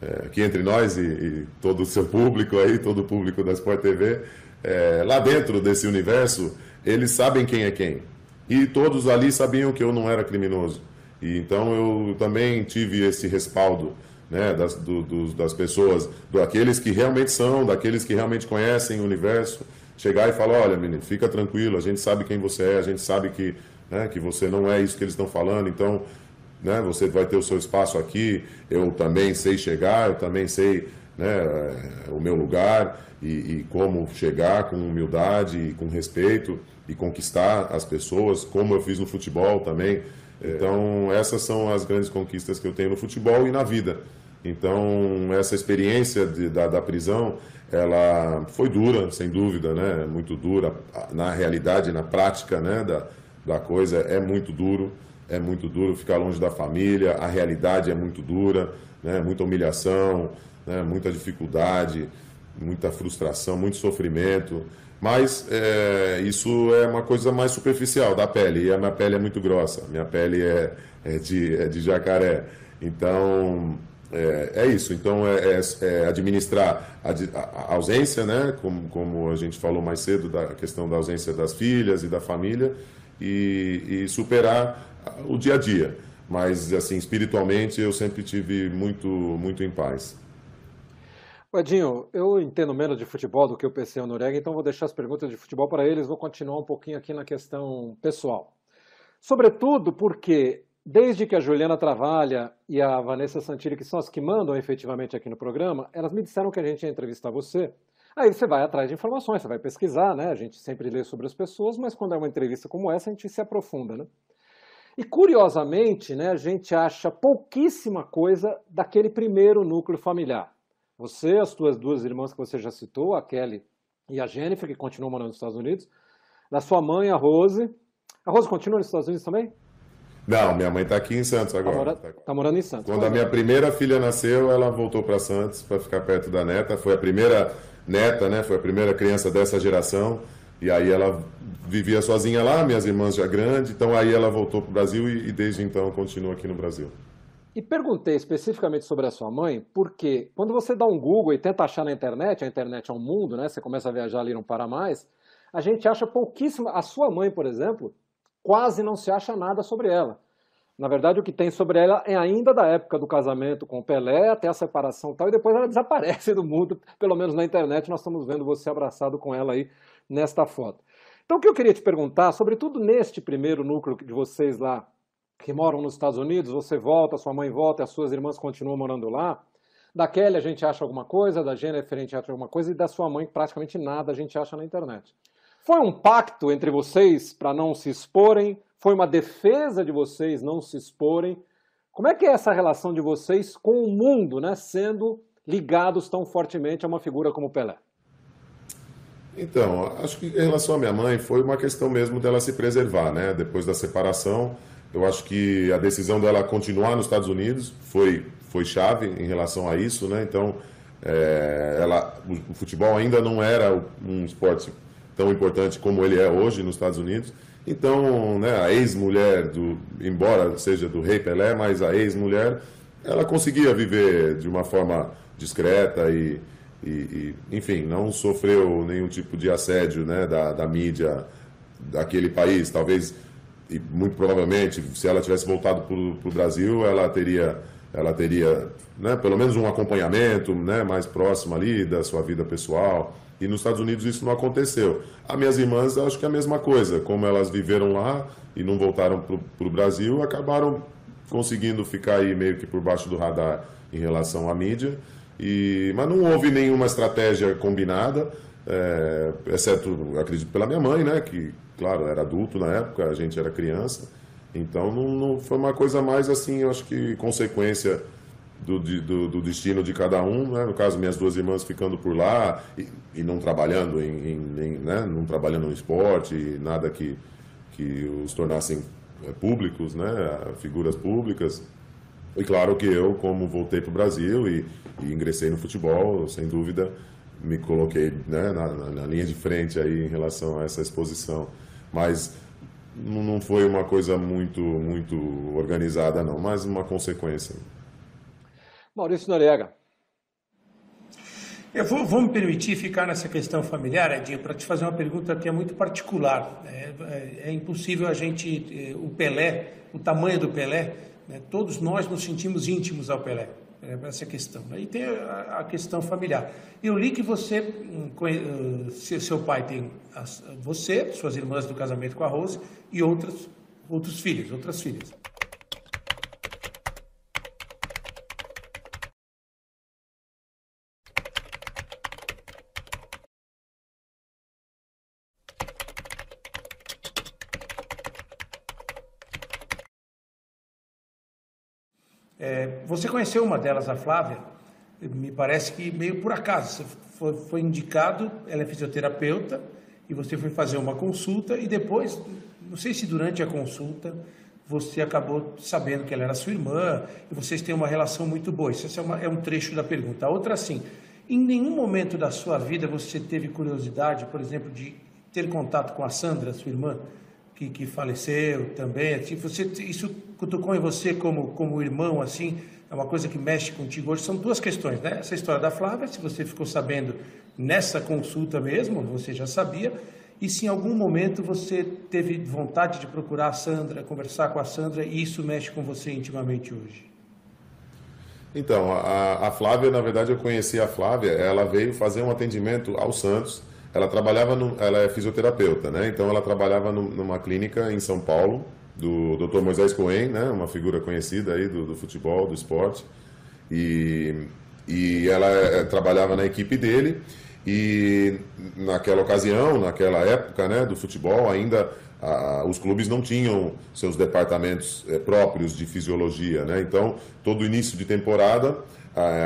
é, aqui entre nós e, e, todo o seu público aí, todo o público da Sport TV, é, lá dentro desse universo, eles sabem quem é quem. E todos ali sabiam que eu não era criminoso. E então eu também tive esse respaldo né, das, do, das pessoas, daqueles que realmente são, daqueles que realmente conhecem o universo, chegar e falar, olha menino, fica tranquilo, a gente sabe quem você é, a gente sabe que, né, que você não é isso que eles estão falando, então né? Você vai ter o seu espaço aqui, eu também sei chegar, eu também sei né, o meu lugar e, e como chegar com humildade e com respeito e conquistar as pessoas, como eu fiz no futebol também. Então, essas são as grandes conquistas que eu tenho no futebol e na vida. Então, essa experiência de, da, da prisão, ela foi dura, sem dúvida, né? Muito dura. Na realidade, na prática né? da, da coisa, é muito duro é muito duro ficar longe da família, a realidade é muito dura, né? muita humilhação, né? muita dificuldade, muita frustração, muito sofrimento. Mas é, isso é uma coisa mais superficial da pele, e a minha pele é muito grossa, minha pele é, é, de, é de jacaré. Então, é, é, isso. Então, é, é, é administrar a, a, ausência, né? Como, como a gente falou mais cedo, da questão da ausência das filhas e da família, e, e superar o dia a dia. Mas, assim, espiritualmente, eu sempre tive muito, muito em paz. Edinho, eu entendo menos de futebol do que o PC o Noriega, então vou deixar as perguntas de futebol para eles, vou continuar um pouquinho aqui na questão pessoal. Sobretudo porque desde que a Juliana Travalha e a Vanessa Santilli, que são as que mandam efetivamente aqui no programa, elas me disseram que a gente ia entrevistar você. Aí você vai atrás de informações, você vai pesquisar, né? A gente sempre lê sobre as pessoas, mas quando é uma entrevista como essa, a gente se aprofunda, né? E curiosamente, né, a gente acha pouquíssima coisa daquele primeiro núcleo familiar. Você, as tuas duas irmãs que você já citou, a Kelly e a Jennifer, que continuam morando nos Estados Unidos, da sua mãe, a Rose. A Rose continua nos Estados Unidos também? Não, minha mãe está aqui em Santos agora. Está mora, tá morando em Santos. Quando a minha primeira filha nasceu, ela voltou para Santos para ficar perto da neta. Foi a primeira neta, né? Foi a primeira criança dessa geração. E aí ela vivia sozinha lá, minhas irmãs já grandes. Então aí ela voltou para o Brasil e, e desde então continua aqui no Brasil. E perguntei especificamente sobre a sua mãe, porque quando você dá um Google e tenta achar na internet, a internet é um mundo, né? Você começa a viajar ali não para mais, a gente acha pouquíssima. A sua mãe, por exemplo, quase não se acha nada sobre ela. Na verdade, o que tem sobre ela é ainda da época do casamento com o Pelé, até a separação e tal, e depois ela desaparece do mundo, pelo menos na internet, nós estamos vendo você abraçado com ela aí nesta foto. Então, o que eu queria te perguntar, sobretudo neste primeiro núcleo de vocês lá, que moram nos Estados Unidos, você volta, sua mãe volta, as suas irmãs continuam morando lá. Da Kelly a gente acha alguma coisa, da Jennifer a gente acha alguma coisa, e da sua mãe praticamente nada a gente acha na internet. Foi um pacto entre vocês para não se exporem? Foi uma defesa de vocês não se exporem? Como é que é essa relação de vocês com o mundo, né, sendo ligados tão fortemente a uma figura como Pelé? Então, acho que em relação à minha mãe foi uma questão mesmo dela se preservar, né? Depois da separação, eu acho que a decisão dela continuar nos Estados Unidos foi foi chave em relação a isso, né? Então, é, ela, o futebol ainda não era um esporte tão importante como ele é hoje nos Estados Unidos. Então, né, a ex-mulher, do, embora seja do rei Pelé, mas a ex-mulher, ela conseguia viver de uma forma discreta e, e, e, enfim, não sofreu nenhum tipo de assédio né, da, da mídia daquele país. Talvez, e muito provavelmente, se ela tivesse voltado para o Brasil, ela teria, ela teria né, pelo menos um acompanhamento né, mais próximo ali da sua vida pessoal. E nos Estados Unidos isso não aconteceu. As minhas irmãs, acho que é a mesma coisa. Como elas viveram lá e não voltaram para o Brasil, acabaram conseguindo ficar aí meio que por baixo do radar em relação à mídia. E, mas não houve nenhuma estratégia combinada, é, exceto, acredito, pela minha mãe, né? Que, claro, era adulto na época, a gente era criança. Então não, não foi uma coisa mais assim, eu acho que consequência do, do, do, destino de cada um, né? no caso minhas duas irmãs ficando por lá e, e não trabalhando em, em, em, né? não trabalhando no esporte, nada que, que os tornassem é, públicos, né? figuras públicas. E claro que eu, como voltei para o Brasil e, e, ingressei no futebol, sem dúvida me coloquei né? na, na, na, linha de frente aí em relação a essa exposição. Mas não foi uma coisa muito, muito organizada não, mas uma consequência. Maurício Noriega. Eu vou, vou, me permitir ficar nessa questão familiar, Edinho, para te fazer uma pergunta que é muito particular. É, é, é impossível a gente, é, o Pelé, o tamanho do Pelé, né, todos nós nos sentimos íntimos ao Pelé. É essa questão. Aí tem a, a, questão familiar. Eu li que você, hum, uh, seu pai tem você, suas irmãs do casamento com a Rose e outras, outros filhos, outras filhas. É, você conheceu uma delas, a Flávia? Me parece que meio por acaso. Você foi, foi, indicado, ela é fisioterapeuta, e você foi fazer uma consulta, e depois, não sei se durante a consulta, você acabou sabendo que ela era sua irmã, e vocês têm uma relação muito boa. Isso é, uma, é um trecho da pergunta. A outra, assim, em nenhum momento da sua vida você teve curiosidade, por exemplo, de ter contato com a Sandra, sua irmã? que, que faleceu também. Assim, você, isso cutucou em você como, como irmão, assim, é uma coisa que mexe contigo hoje. São duas questões, né? Essa história da Flávia, se você ficou sabendo nessa consulta mesmo, você já sabia, e se em algum momento você teve vontade de procurar a Sandra, conversar com a Sandra, e isso mexe com você intimamente hoje. Então, a, a Flávia, na verdade, eu conheci a Flávia, ela veio fazer um atendimento ao Santos, ela trabalhava, no, ela é fisioterapeuta, né? Então ela trabalhava no, numa clínica em São Paulo, do Dr. Moisés Cohen, né, uma figura conhecida aí do, do futebol, do esporte, e, e ela é, trabalhava na equipe dele, e naquela ocasião, naquela época né, do futebol, ainda os clubes não tinham seus departamentos é, próprios de fisiologia, né? Então, todo início de temporada,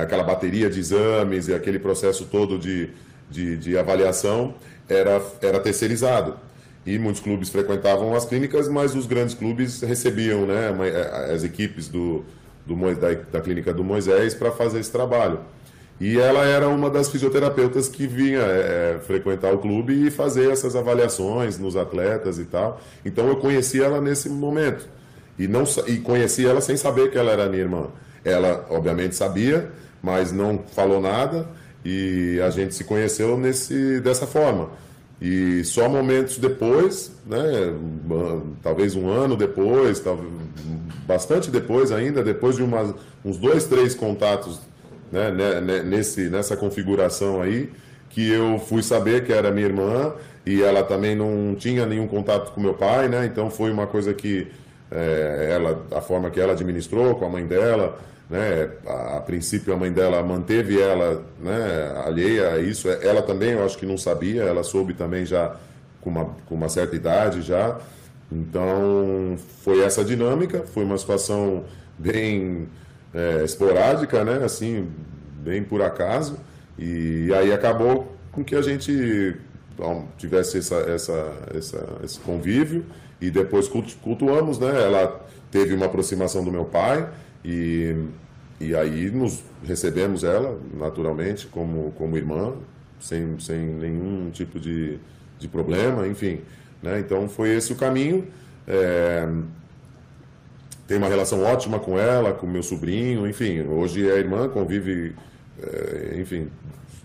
aquela bateria de exames e aquele processo todo de, de, de avaliação era, era terceirizado e muitos clubes frequentavam as clínicas, mas os grandes clubes recebiam né, as equipes do, do da, da clínica do Moisés para fazer esse trabalho. E ela era uma das fisioterapeutas que vinha é, frequentar o clube e fazer essas avaliações nos atletas e tal. Então eu conheci ela nesse momento. E, não, e conheci ela sem saber que ela era minha irmã. Ela, obviamente, sabia, mas não falou nada. E a gente se conheceu nesse, dessa forma. E só momentos depois, né, talvez um ano depois, talvez, bastante depois ainda, depois de umas, uns dois, três contatos né, né, né, nesse, nessa configuração aí, que eu fui saber que era minha irmã e ela também não tinha nenhum contato com meu pai, né? Então foi uma coisa que é, ela, a forma que ela administrou com a mãe dela, né? A, a, princípio a mãe dela manteve ela, né? Alheia a isso. Ela também, eu acho que não sabia. Ela soube também já com uma, com uma certa idade já. Então foi essa dinâmica. Foi uma situação bem é, esporádica, né? Assim, bem por acaso. E aí acabou com que a gente tivesse essa, essa, essa, esse convívio e depois cultuamos, né? Ela teve uma aproximação do meu pai e, e aí nos recebemos ela, naturalmente, como, como irmã, sem, sem nenhum tipo de, de problema, enfim. Né? Então foi esse o caminho. É, tem uma relação ótima com ela, com meu sobrinho, enfim. Hoje é irmã, convive, é, enfim,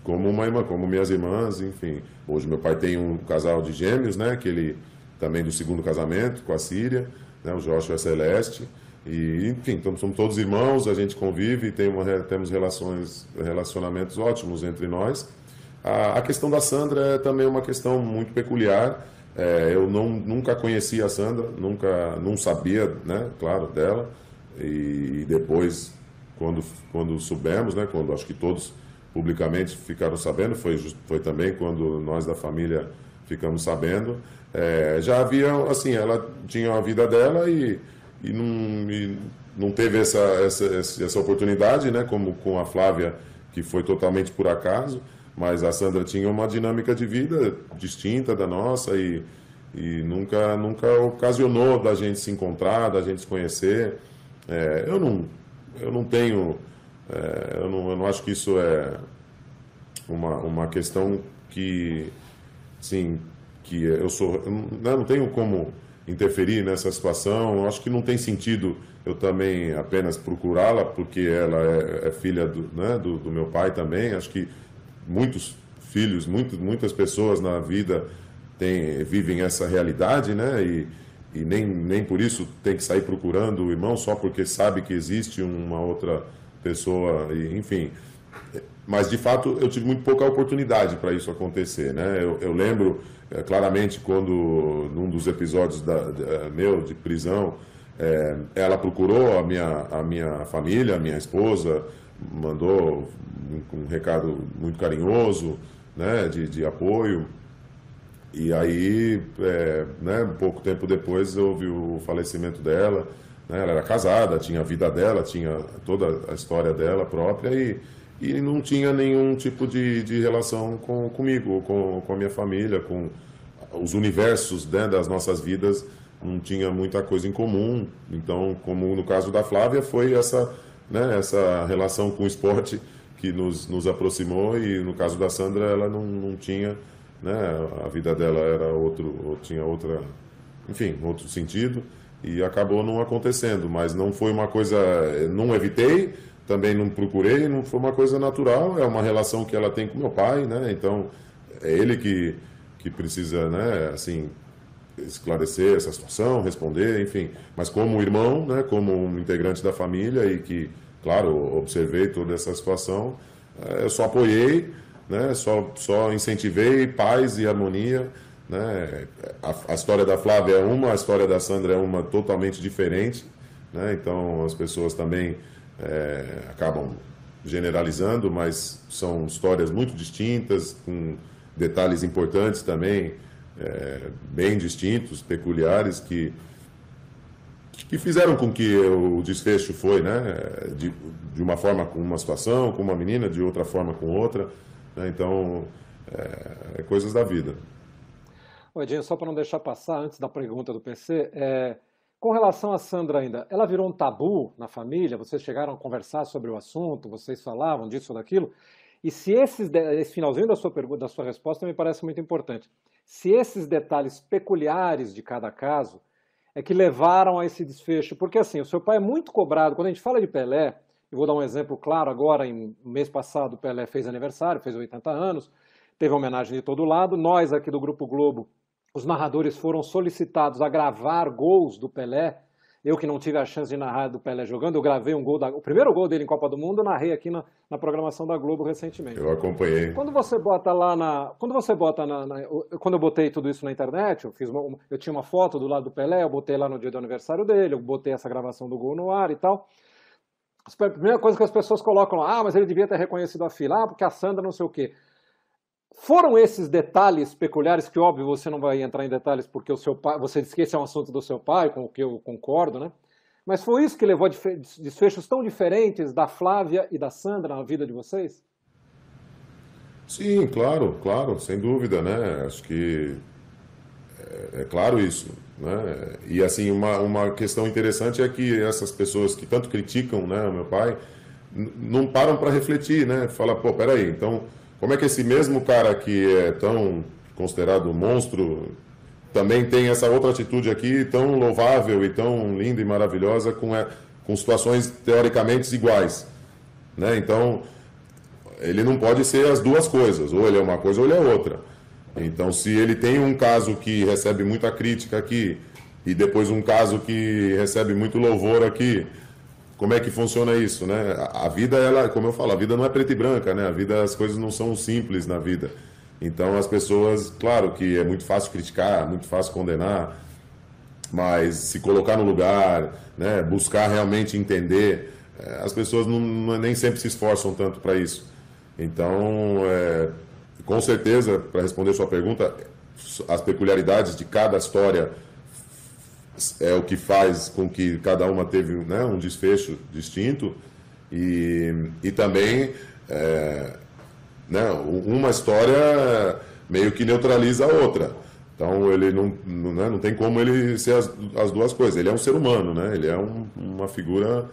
como uma irmã, como minhas irmãs, enfim. Hoje meu pai tem um casal de gêmeos, né? Que ele também do segundo casamento com a Síria, né? O Joshua Celeste. E, enfim, então, somos todos irmãos, a gente convive, tem temos relações, relacionamentos ótimos entre nós. A, a, questão da Sandra é também uma questão muito peculiar. É, eu não, nunca conheci a Sandra, nunca não sabia, né, claro, dela. E, e depois, quando, quando soubemos, né, quando acho que todos publicamente ficaram sabendo, foi, foi também quando nós da família ficamos sabendo. É, já havia, assim, ela tinha a vida dela e e não, e não teve essa, essa, essa oportunidade, né? Como com a Flávia, que foi totalmente por acaso, mas a Sandra tinha uma dinâmica de vida distinta da nossa e, e nunca, nunca ocasionou da gente se encontrar, da gente se conhecer. É, eu, não, eu não tenho, é, eu, não, eu não acho que isso é uma, uma questão que, sim, que eu sou, eu não, eu não tenho como interferir nessa situação. Acho que não tem sentido eu também apenas procurá-la, porque ela é, é filha do, né, do, do, meu pai também. Acho que muitos filhos, muitos, muitas pessoas na vida vivem essa realidade, né? E, e nem, nem por isso tem que sair procurando o irmão só porque sabe que existe uma outra pessoa, e, enfim. Mas, de fato, eu tive muito pouca oportunidade para isso acontecer, né? Eu, eu lembro é, claramente, quando, num dos episódios da, é, meu de prisão, é, ela procurou a minha, a minha família, a minha esposa, mandou um, um recado muito carinhoso, né, de, de apoio. E aí, é, né, pouco tempo depois, houve o falecimento dela. Né, ela era casada, tinha a vida dela, tinha toda a história dela própria e e não tinha nenhum tipo de, de relação com, comigo, com, com a minha família, com os universos né, das nossas vidas, não tinha muita coisa em comum. Então, como no caso da Flávia, foi essa, né, essa relação com o esporte que nos, nos aproximou e no caso da Sandra, ela não, não tinha, né, a vida dela era outro, tinha outra, enfim, outro sentido e acabou não acontecendo, mas não foi uma coisa, não evitei, também não procurei, não foi uma coisa natural, é uma relação que ela tem com meu pai, né? Então, é ele que, que precisa, né, assim, esclarecer essa situação, responder, enfim. Mas como irmão, né, como um integrante da família e que, claro, observei toda essa situação, é, eu só apoiei, né, só, só incentivei paz e harmonia Né? A, a, história da Flávia é uma, a história da Sandra é uma totalmente diferente. Né? Então as pessoas também é, acabam generalizando, mas são histórias muito distintas, com detalhes importantes também, é, bem distintos, peculiares, que, que fizeram com que o desfecho foi, né? De, de uma forma com uma situação, com uma menina, de outra forma com outra. Né? Então, é, é, coisas da vida. Oi, Edinho, só para não deixar passar, antes da pergunta do PC, é, com relação a Sandra ainda, ela virou um tabu na família? Vocês chegaram a conversar sobre o assunto? Vocês falavam disso ou daquilo? E se esses, esse finalzinho da sua pergunta, da sua resposta me parece muito importante. Se esses detalhes peculiares de cada caso é que levaram a esse desfecho, porque assim, o seu pai é muito cobrado, quando a gente fala de Pelé, eu vou dar um exemplo claro agora, em, mês passado Pelé fez aniversário, fez 80 anos, teve homenagem de todo lado, nós aqui do Grupo Globo os narradores foram solicitados a gravar gols do Pelé. Eu que não tive a chance de narrar do Pelé jogando, eu gravei um gol, da, o primeiro gol dele em Copa do Mundo, eu narrei aqui na, na programação da Globo recentemente. Eu acompanhei. Quando você bota lá na, quando você bota na, na quando eu botei tudo isso na internet, eu fiz uma, eu tinha uma foto do lado do Pelé, eu botei lá no dia do aniversário dele, eu botei essa gravação do gol no ar e tal. A primeira coisa que as pessoas colocam lá, ah, mas ele devia ter reconhecido a fila, ah, porque a Sandra não sei o quê. Foram esses detalhes peculiares que, óbvio, você não vai entrar em detalhes porque o seu pai, você disse que esse é um assunto do seu pai, com o que eu concordo, né? Mas foi isso que levou a desfechos tão diferentes da Flávia e da Sandra na vida de vocês? Sim, claro, claro, sem dúvida, né? Acho que é, é claro isso, né? E assim, uma, uma questão interessante é que essas pessoas que tanto criticam, né, o meu pai, não param para refletir, né? Fala, pô, peraí, então como é que esse mesmo cara que é tão considerado monstro também tem essa outra atitude aqui tão louvável e tão linda e maravilhosa com, é, com situações teoricamente iguais? Né? Então, ele não pode ser as duas coisas, ou ele é uma coisa ou ele é outra. Então, se ele tem um caso que recebe muita crítica aqui e depois um caso que recebe muito louvor aqui, como é que funciona isso, né? A vida, ela, como eu falo, a vida não é preta e branca, né? A vida, as coisas não são simples na vida. Então as pessoas, claro que é muito fácil criticar, muito fácil condenar, mas se colocar no lugar, né? Buscar realmente entender, é, as pessoas não, nem sempre se esforçam tanto para isso. Então, é, com certeza, para responder sua pergunta, as peculiaridades de cada história é o que faz com que cada uma teve né, um desfecho distinto e, e também é, né, uma história meio que neutraliza a outra. Então ele não, não, né, não tem como ele ser as, as, duas coisas. Ele é um ser humano, né? ele é um, uma figura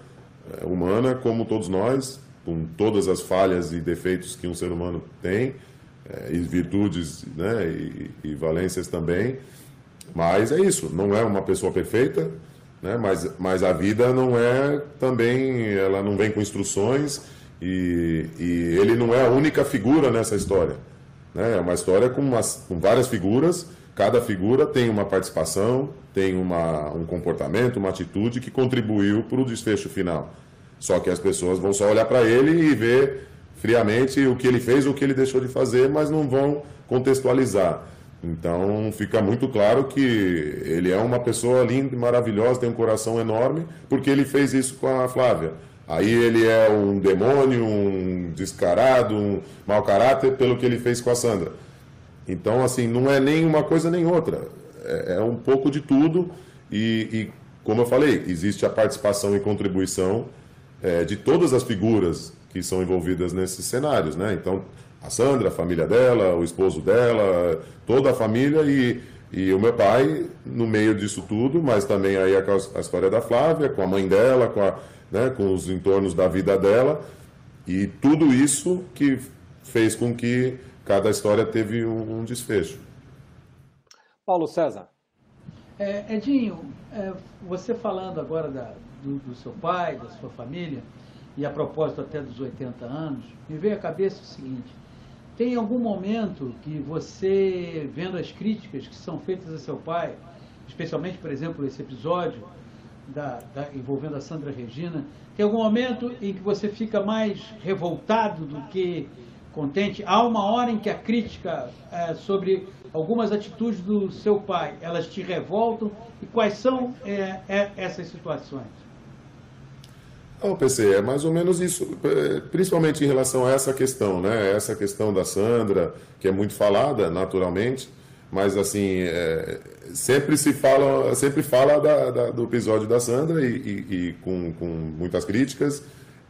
é, humana como todos nós, com todas as falhas e defeitos que um ser humano tem, é, e virtudes né, e, e valências também. Mas é isso, não é uma pessoa perfeita, né? mas, mas a vida não é também, ela não vem com instruções e, e ele não é a única figura nessa história. Né? É uma história com, umas, com várias figuras, cada figura tem uma participação, tem uma, um comportamento, uma atitude que contribuiu para o desfecho final. Só que as pessoas vão só olhar para ele e ver friamente o que ele fez o que ele deixou de fazer, mas não vão contextualizar. Então fica muito claro que ele é uma pessoa linda maravilhosa, tem um coração enorme, porque ele fez isso com a Flávia. Aí ele é um demônio, um descarado, um mau caráter pelo que ele fez com a Sandra. Então, assim, não é nem uma coisa nem outra. É, é um pouco de tudo e, e, como eu falei, existe a participação e contribuição é, de todas as figuras que são envolvidas nesses cenários, né? Então, a Sandra, a família dela, o esposo dela, toda a família e, e o meu pai no meio disso tudo, mas também aí a, a história da Flávia, com a mãe dela, com, a, né, com os entornos da vida dela e tudo isso que fez com que cada história teve um, um desfecho. Paulo César. É, Edinho, é, você falando agora da, do, do seu pai, da sua família, e a propósito até dos 80 anos, me veio à cabeça o seguinte: tem algum momento que você, vendo as críticas que são feitas a seu pai, especialmente, por exemplo, esse episódio da, da, envolvendo a Sandra Regina, tem algum momento em que você fica mais revoltado do que contente. Há uma hora em que a crítica é, sobre algumas atitudes do seu pai, elas te revoltam. E quais são é, é, essas situações? Não, PC, é mais ou menos isso, principalmente em relação a essa questão, né? Essa questão da Sandra, que é muito falada, naturalmente, mas assim, é, sempre se fala, sempre fala da, da, do episódio da Sandra e, e, e com, com, muitas críticas,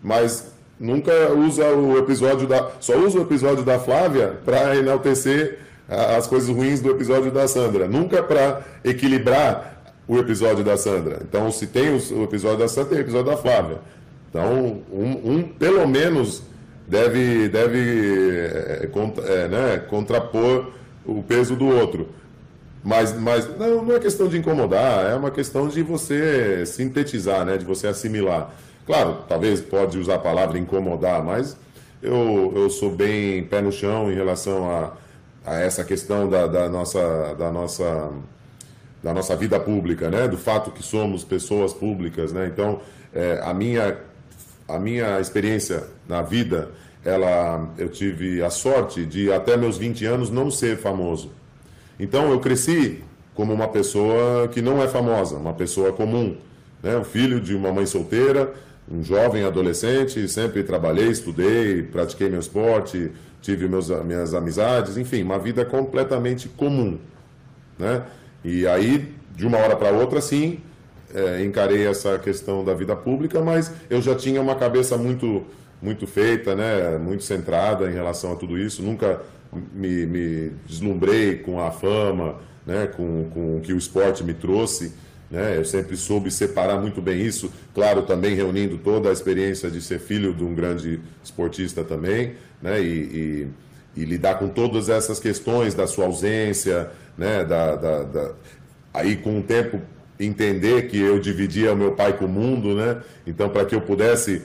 mas nunca usa o episódio da, só usa o episódio da Flávia para enaltecer as coisas ruins do episódio da Sandra, nunca para equilibrar o episódio da Sandra. Então, se tem o, episódio da Sandra, tem o episódio da Flávia. Então, um, um pelo menos deve, deve é, contra, é, né, contrapor o peso do outro. Mas, mas não, não é questão de incomodar, é uma questão de você sintetizar, né, de você assimilar. Claro, talvez pode usar a palavra incomodar, mas eu, eu sou bem pé no chão em relação a, a essa questão da, da, nossa, da, nossa, da nossa vida pública, né? do fato que somos pessoas públicas. Né? Então, é, a, minha, a minha experiência na vida, ela, eu tive a sorte de, até meus 20 anos, não ser famoso. Então, eu cresci como uma pessoa que não é famosa, uma pessoa comum. Né? Um filho de uma mãe solteira, um jovem adolescente, sempre trabalhei, estudei, pratiquei meu esporte, tive meus, minhas amizades, enfim, uma vida completamente comum. Né? E aí, de uma hora para outra, sim, é, encarei essa questão da vida pública, mas eu já tinha uma cabeça muito, muito feita, né? muito centrada em relação a tudo isso, nunca me, me deslumbrei com a fama, né? com, com o que o esporte me trouxe. Né? Eu sempre soube separar muito bem isso, claro, também reunindo toda a experiência de ser filho de um grande esportista também, né? e, e, e lidar com todas essas questões da sua ausência, né? da, da, da... aí com o tempo entender que eu dividia o meu pai com o mundo, né? então para que eu pudesse,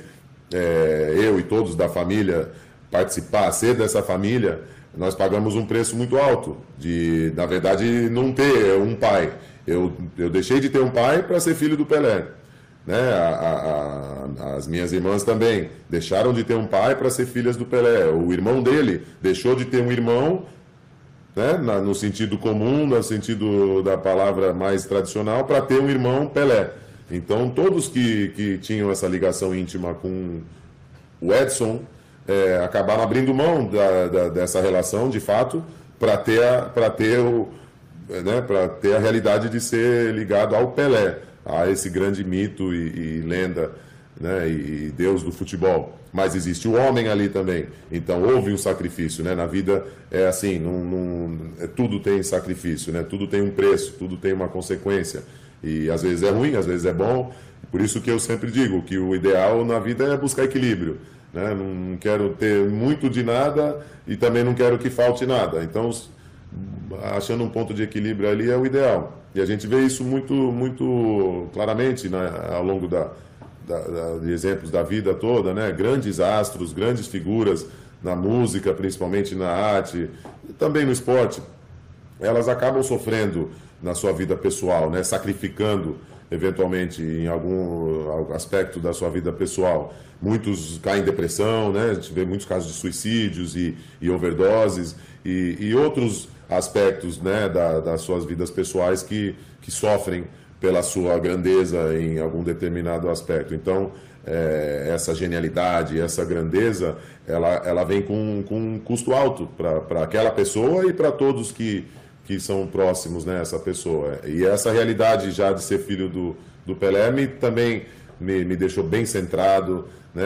é, eu e todos da família, participar, ser dessa família, nós pagamos um preço muito alto de, na verdade, não ter um pai. Eu, eu deixei de ter um pai para ser filho do Pelé. Né? A, a, a, as minhas irmãs também deixaram de ter um pai para ser filhas do Pelé. O irmão dele deixou de ter um irmão, né? Na, no sentido comum, no sentido da palavra mais tradicional, para ter um irmão Pelé. Então, todos que, que tinham essa ligação íntima com o Edson é, acabaram abrindo mão da, da, dessa relação, de fato, para ter, ter o né, ter a realidade de ser ligado ao Pelé, a esse grande mito e, e lenda né, e Deus do futebol. Mas existe o homem ali também. Então houve um sacrifício. Né? Na vida é assim, é, tudo tem sacrifício, né? tudo tem um preço, tudo tem uma consequência. E às vezes é ruim, às vezes é bom. Por isso que eu sempre digo que o ideal na vida é buscar equilíbrio. Né? Não quero ter muito de nada e também não quero que falte nada. Então achando um ponto de equilíbrio ali é o ideal. E a gente vê isso muito, muito claramente né, ao longo da, da, da, de exemplos da vida toda, né? Grandes astros, grandes figuras na música, principalmente na arte, também no esporte, elas acabam sofrendo na sua vida pessoal, né? Sacrificando eventualmente em algum aspecto da sua vida pessoal. Muitos caem em depressão, né? A gente vê muitos casos de suicídios e, e overdoses e, e outros aspectos né, da, das suas vidas pessoais que, que sofrem pela sua grandeza em algum determinado aspecto. Então, é, essa genialidade, essa grandeza, ela, ela vem com, com um custo alto para aquela pessoa e para todos que, que são próximos né, essa pessoa. E essa realidade já de ser filho do, do Pelé me, também me, me deixou bem centrado, né,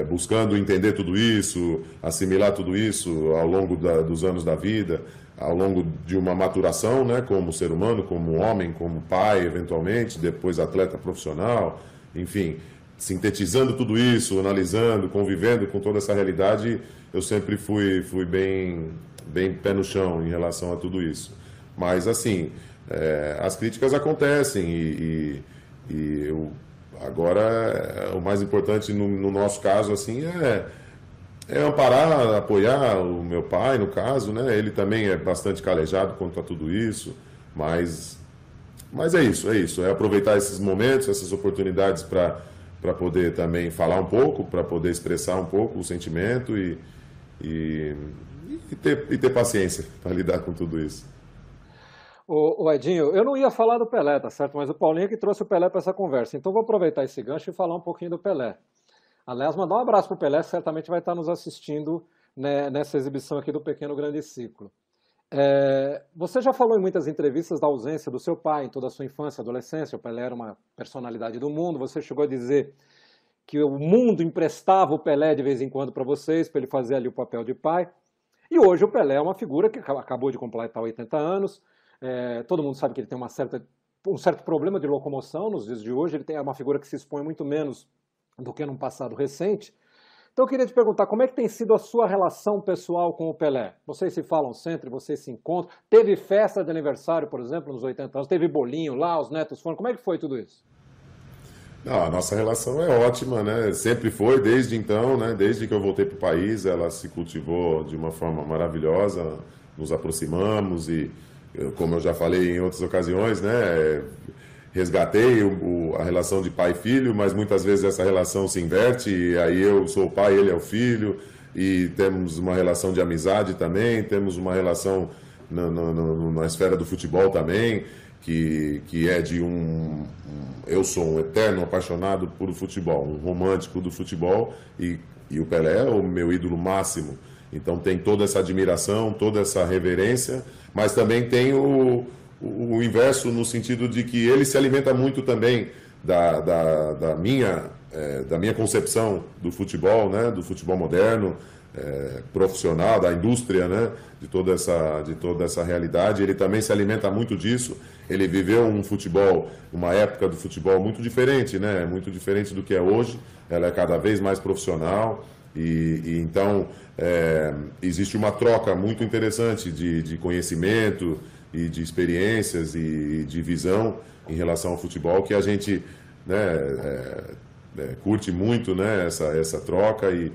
é, buscando entender tudo isso, assimilar tudo isso ao longo da, dos anos da vida ao longo de uma maturação, né, como ser humano, como homem, como pai, eventualmente, depois atleta profissional, enfim, sintetizando tudo isso, analisando, convivendo com toda essa realidade, eu sempre fui, fui bem, bem pé no chão em relação a tudo isso. Mas, assim, é, as críticas acontecem e, e, e eu, agora é, o mais importante no, no nosso caso, assim, é é amparar, apoiar o meu pai, no caso, né? Ele também é bastante calejado quanto a tudo isso, mas, mas é isso, é isso. É aproveitar esses momentos, essas oportunidades para poder também falar um pouco, para poder expressar um pouco o sentimento e, e, e, ter, e ter paciência para lidar com tudo isso. O, Edinho, eu não ia falar do Pelé, tá certo? Mas o Paulinho que trouxe o Pelé para essa conversa. Então vou aproveitar esse gancho e falar um pouquinho do Pelé. Aliás, mandar um abraço para o Pelé, certamente vai estar nos assistindo né, nessa exibição aqui do Pequeno Grande Ciclo. É, você já falou em muitas entrevistas da ausência do seu pai em toda a sua infância adolescência. O Pelé era uma personalidade do mundo. Você chegou a dizer que o mundo emprestava o Pelé de vez em quando para vocês, para ele fazer ali o papel de pai. E hoje o Pelé é uma figura que acabou de completar 80 anos. É, todo mundo sabe que ele tem uma certa, um certo problema de locomoção nos dias de hoje. Ele tem, é uma figura que se expõe muito menos do que num passado recente. Então eu queria te perguntar, como é que tem sido a sua relação pessoal com o Pelé? Vocês se falam sempre, vocês se encontram? Teve festa de aniversário, por exemplo, nos 80 anos? Teve bolinho lá, os netos foram? Como é que foi tudo isso? Não, a nossa relação é ótima, né? Sempre foi, desde então, né? Desde que eu voltei para o país, ela se cultivou de uma forma maravilhosa, nos aproximamos e, como eu já falei em outras ocasiões, né? resgatei o, o, a relação de pai e filho, mas muitas vezes essa relação se inverte, e aí eu sou o pai, ele é o filho, e temos uma relação de amizade também, temos uma relação na, na, na esfera do futebol também, que, que é de um, um, Eu sou um eterno apaixonado por futebol, um romântico do futebol, e, e o Pelé é o meu ídolo máximo. Então tem toda essa admiração, toda essa reverência, mas também tem o o, inverso no sentido de que ele se alimenta muito também da, da, da minha, é, da minha concepção do futebol, né, do futebol moderno, é, profissional, da indústria, né, de toda, essa, de toda essa realidade. Ele também se alimenta muito disso. Ele viveu um futebol, uma época do futebol muito diferente, né, muito diferente do que é hoje. Ela é cada vez mais profissional. E, e então é, existe uma troca muito interessante de, de conhecimento, e de experiências e de visão em relação ao futebol que a gente né, é, é, curte muito né, essa, essa troca e,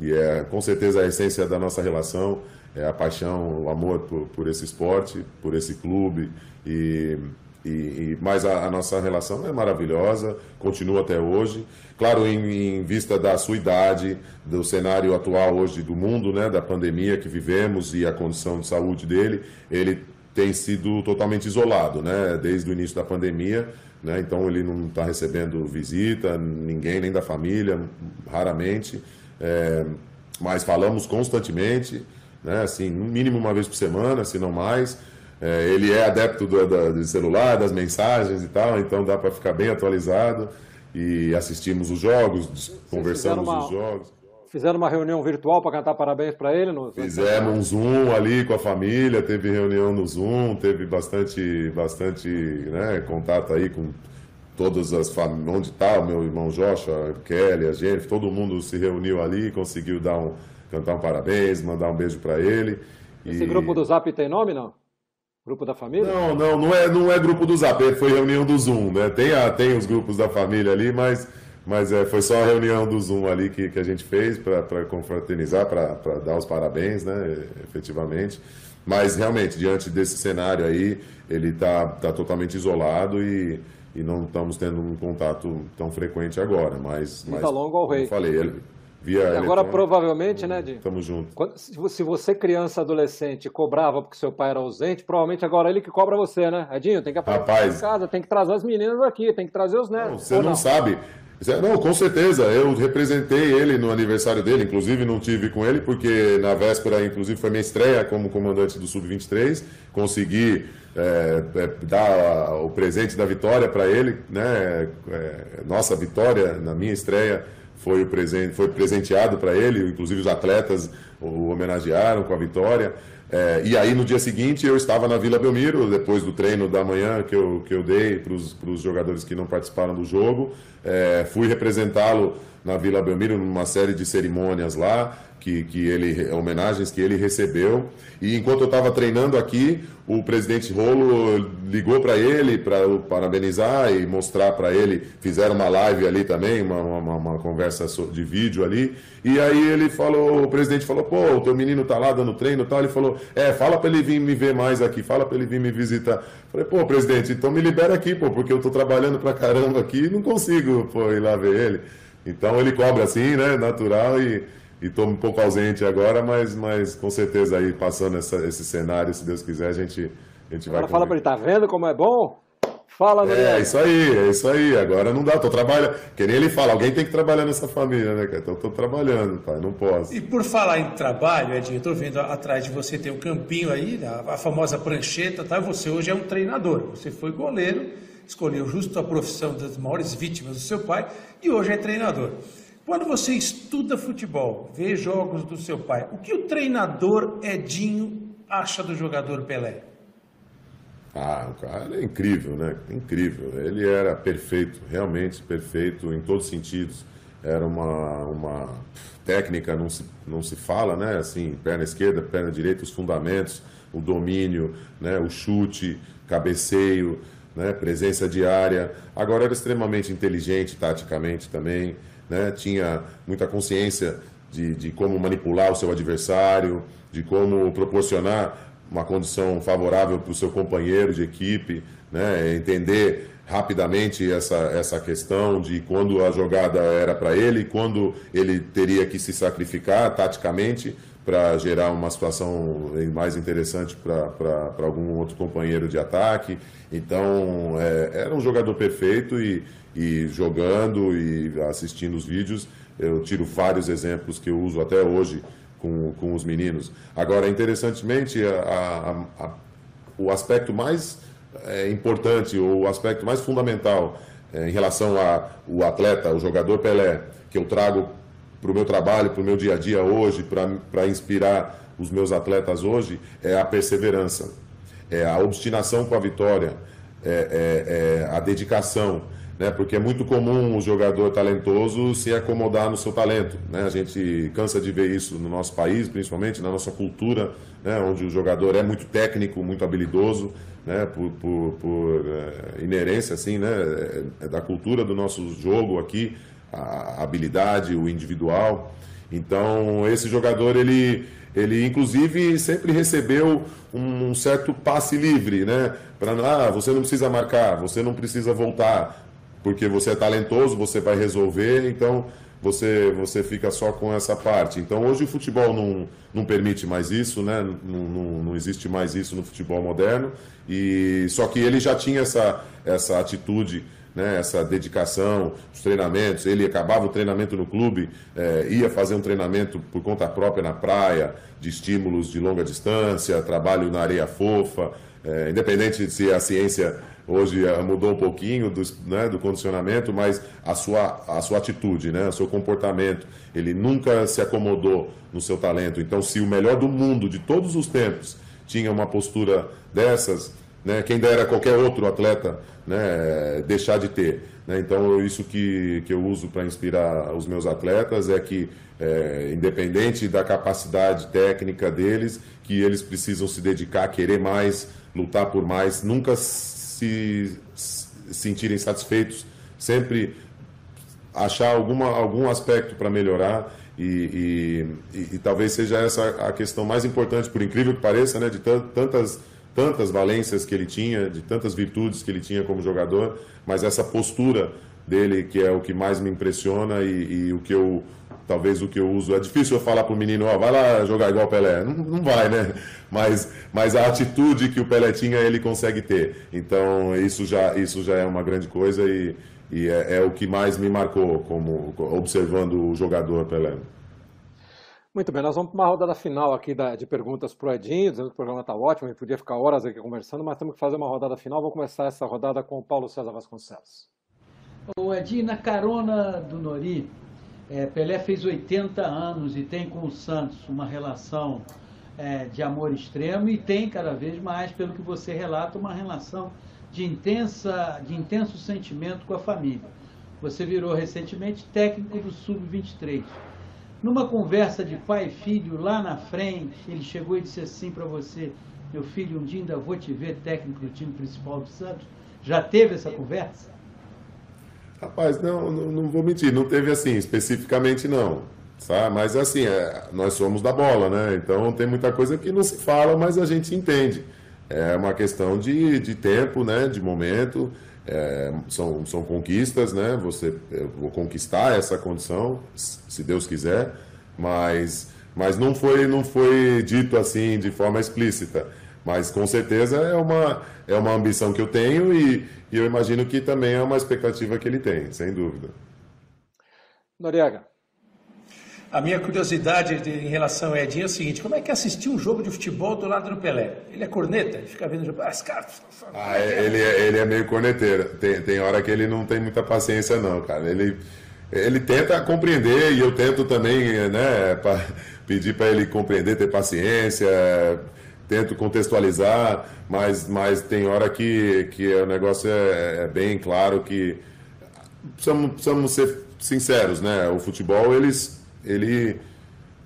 e é com certeza a essência da nossa relação é a paixão, o amor por, por esse esporte, por esse clube e, e, e mas a, a, nossa relação é maravilhosa, continua até hoje. Claro, em, em, vista da sua idade, do cenário atual hoje do mundo, né, da pandemia que vivemos e a condição de saúde dele, ele tem sido totalmente isolado, né? Desde o início da pandemia, né? Então ele não está recebendo visita, ninguém, nem da família, raramente. É, mas falamos constantemente, né? Assim, no mínimo uma vez por semana, se não mais. É, ele é adepto do, do, do, celular, das mensagens e tal, então dá para ficar bem atualizado e assistimos os jogos, conversamos uma... os jogos. Fizeram uma reunião virtual para cantar parabéns para ele? No... Fizemos um Zoom ali com a família, teve reunião no Zoom, teve bastante, bastante né, contato aí com todas as famílias. Onde está o meu irmão Joshua, a Kelly, a Jennifer, todo mundo se reuniu ali, conseguiu dar um, cantar um parabéns, mandar um beijo para ele. Esse e... grupo do Zap tem nome, não? Grupo da família? Não, não, não é, não é grupo do Zap, foi reunião do Zoom, né? Tem, a, tem os grupos da família ali, mas mas é, foi só a reunião do Zoom ali que, que a gente fez para confraternizar, para dar os parabéns, né, efetivamente. Mas realmente, diante desse cenário aí, ele está tá totalmente isolado e, e não estamos tendo um contato tão frequente agora. Mas, mas longo ao rei. falei, ele, via e agora provavelmente, né, Di? Estamos juntos. Se você, criança, adolescente, cobrava porque seu pai era ausente, provavelmente agora é ele que cobra você, né? Edinho, tem que aparecer em casa, tem que trazer as meninas aqui, tem que trazer os netos. Não, você não, não sabe. Não, com certeza. Eu representei ele no aniversário dele, inclusive não tive com ele, porque na véspera, inclusive, foi minha estreia como comandante do Sub-23. Consegui é, é, dar o presente da vitória para ele, né? É, nossa vitória na minha estreia foi, o presente, foi presenteado para ele, inclusive os atletas o homenagearam com a vitória. É, e aí no dia seguinte eu estava na Vila Belmiro, depois do treino da manhã que eu, que eu dei para os jogadores que não participaram do jogo. É, fui representá-lo na Vila Belmiro numa série de cerimônias lá que, que ele, homenagens que ele recebeu. E enquanto eu estava treinando aqui, o presidente Rolo ligou para ele para parabenizar e mostrar para ele. Fizeram uma live ali também, uma, uma, uma, conversa de vídeo ali. E aí ele falou, o presidente falou: pô, o teu menino tá lá dando treino e tal. Ele falou: é, fala para ele vir me ver mais aqui, fala para ele vir me visitar. Falei: pô, presidente, então me libera aqui, pô, porque eu tô trabalhando pra caramba aqui e não consigo pô, ir lá ver ele. Então ele cobra assim, né, natural e estou um pouco ausente agora, mas, mas com certeza aí passando essa, esse cenário, se Deus quiser, a gente, a gente agora vai. fala para ele, tá vendo como é bom? Fala, Noriega. É, isso aí, é isso aí. Agora não dá, tô trabalhando. Que nem ele fala, alguém tem que trabalhar nessa família, né, cara? Então tô trabalhando, pai, não posso. E por falar em trabalho, Edinho, eu tô vendo atrás de você tem um campinho aí, a, a famosa prancheta, tá? Você hoje é um treinador. Você foi goleiro, escolheu justo a profissão das maiores vítimas do seu pai e hoje é treinador. Quando você estuda futebol, vê jogos do seu pai, o que o treinador Edinho acha do jogador Pelé? Ah, o cara é incrível, né? Incrível. Ele era perfeito, realmente perfeito em todos os sentidos. Era uma, uma técnica, não se, não se fala, né? Assim, perna esquerda, perna direita, os fundamentos, o domínio, né? o chute, cabeceio, né? presença diária. Agora era extremamente inteligente taticamente também, né? Tinha muita consciência de, de como manipular o seu adversário, de como proporcionar uma condição favorável para o seu companheiro de equipe, né? entender rapidamente essa, essa questão de quando a jogada era para ele, quando ele teria que se sacrificar taticamente para gerar uma situação mais interessante para algum outro companheiro de ataque. Então, é, era um jogador perfeito e, e jogando e assistindo os vídeos, eu tiro vários exemplos que eu uso até hoje com, com os meninos. Agora, interessantemente, a, a, a, o aspecto mais é, importante, ou o aspecto mais fundamental é, em relação ao atleta, o jogador Pelé, que eu trago para o meu trabalho, para o meu dia a dia hoje, para inspirar os meus atletas hoje, é a perseverança, é a obstinação com a vitória, é, é, é a dedicação né? Porque é muito comum o jogador talentoso se acomodar no seu talento, né? A gente cansa de ver isso no nosso país, principalmente na nossa cultura, né? Onde o jogador é muito técnico, muito habilidoso, né? Por, por, por é, inerência, assim, né? É, é da cultura do nosso jogo aqui, a habilidade, o individual. Então, esse jogador, ele, ele inclusive sempre recebeu um certo passe livre, né? Para, ah, você não precisa marcar, você não precisa voltar, porque você é talentoso, você vai resolver, então você, você fica só com essa parte. Então hoje o futebol não, não permite mais isso, né? não, não, não existe mais isso no futebol moderno, e só que ele já tinha essa, essa atitude né, essa dedicação, os treinamentos. Ele acabava o treinamento no clube, é, ia fazer um treinamento por conta própria na praia, de estímulos de longa distância, trabalho na areia fofa, é, independente de se a ciência hoje eh, mudou um pouquinho do, né, do condicionamento, mas a sua, a sua atitude, né, o seu comportamento, ele nunca se acomodou no seu talento. Então, se o melhor do mundo, de todos os tempos, tinha uma postura dessas, né, quem dera qualquer outro atleta né, deixar de ter. Né? Então, isso que, que eu uso para inspirar os meus atletas é que, é, independente da capacidade técnica deles, que eles precisam se dedicar, querer mais, lutar por mais, nunca se sentirem satisfeitos, sempre achar alguma, algum aspecto para melhorar e, e, e, e, talvez seja essa a questão mais importante, por incrível que pareça, né, de tantas, tantas valências que ele tinha, de tantas virtudes que ele tinha como jogador, mas essa postura dele que é o que mais me impressiona e, e o que eu talvez o que eu uso. É difícil eu falar para o menino, ó, vai lá jogar igual Pelé. Não, não vai, né? Mas, mas a atitude que o Pelé tinha, ele consegue ter. Então, isso já, isso já é uma grande coisa e, e é, é o que mais me marcou como observando o jogador Pelé. Muito bem, nós vamos para uma rodada final aqui da, de perguntas para o Edinho, dizendo que o programa está ótimo, a gente podia ficar horas aqui conversando, mas temos que fazer uma rodada final. Vamos começar essa rodada com o Paulo César Vasconcelos. O Edinho, na carona do Nori, é, Pelé fez 80 anos e tem com o Santos uma relação é, de amor extremo e tem cada vez mais, pelo que você relata, uma relação de, intensa, de intenso sentimento com a família. Você virou recentemente técnico do Sub-23. Numa conversa de pai e filho lá na frente, ele chegou e disse assim para você: Meu filho, um dia ainda vou te ver técnico do time principal do Santos. Já teve essa conversa? Rapaz, não, não, não, vou mentir, não teve assim, especificamente não. Sabe? Mas assim, é, nós somos da bola, né? Então tem muita coisa que não se fala, mas a gente entende. É uma questão de, de tempo, né? De momento. É, são, são conquistas, né? Você, eu vou conquistar essa condição, se Deus quiser. mas, mas não, foi, não foi dito assim de forma explícita. Mas com certeza é uma, é uma ambição que eu tenho e, e eu imagino que também é uma expectativa que ele tem, sem dúvida. Noriega. A minha curiosidade de, em relação ao Edinho é o seguinte: como é que é assistir um jogo de futebol do lado do Pelé? Ele é corneta? Ele fica vendo o jogo. Ah, esse cara. Ah, é, ele, é, ele é meio corneteiro. Tem, tem hora que ele não tem muita paciência, não, cara. Ele, ele tenta compreender e eu tento também, né, pra, pedir para ele compreender, ter paciência tento contextualizar, mas, mas tem hora que, que o negócio é, é bem claro que precisamos, precisamos ser sinceros, né? O futebol, eles, ele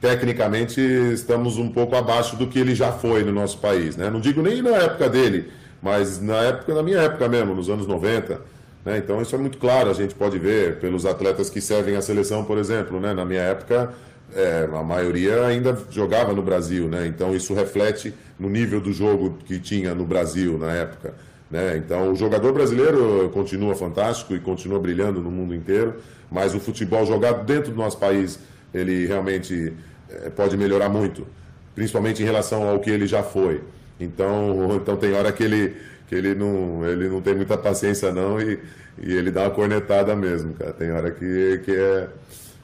tecnicamente estamos um pouco abaixo do que ele já foi no nosso país, né? Não digo nem na época dele, mas na época, na minha época mesmo, nos anos 90, né? Então isso é muito claro, a gente pode ver pelos atletas que servem à seleção, por exemplo, né? Na minha época, é, a maioria ainda jogava no Brasil, né? Então isso reflete no nível do jogo que tinha no Brasil na época. Né? Então o jogador brasileiro continua fantástico e continua brilhando no mundo inteiro, mas o futebol jogado dentro do nosso país ele realmente é, pode melhorar muito, principalmente em relação ao que ele já foi. Então, então tem hora que ele que ele não ele não tem muita paciência não e, e ele dá uma cornetada mesmo, cara. Tem hora que, que é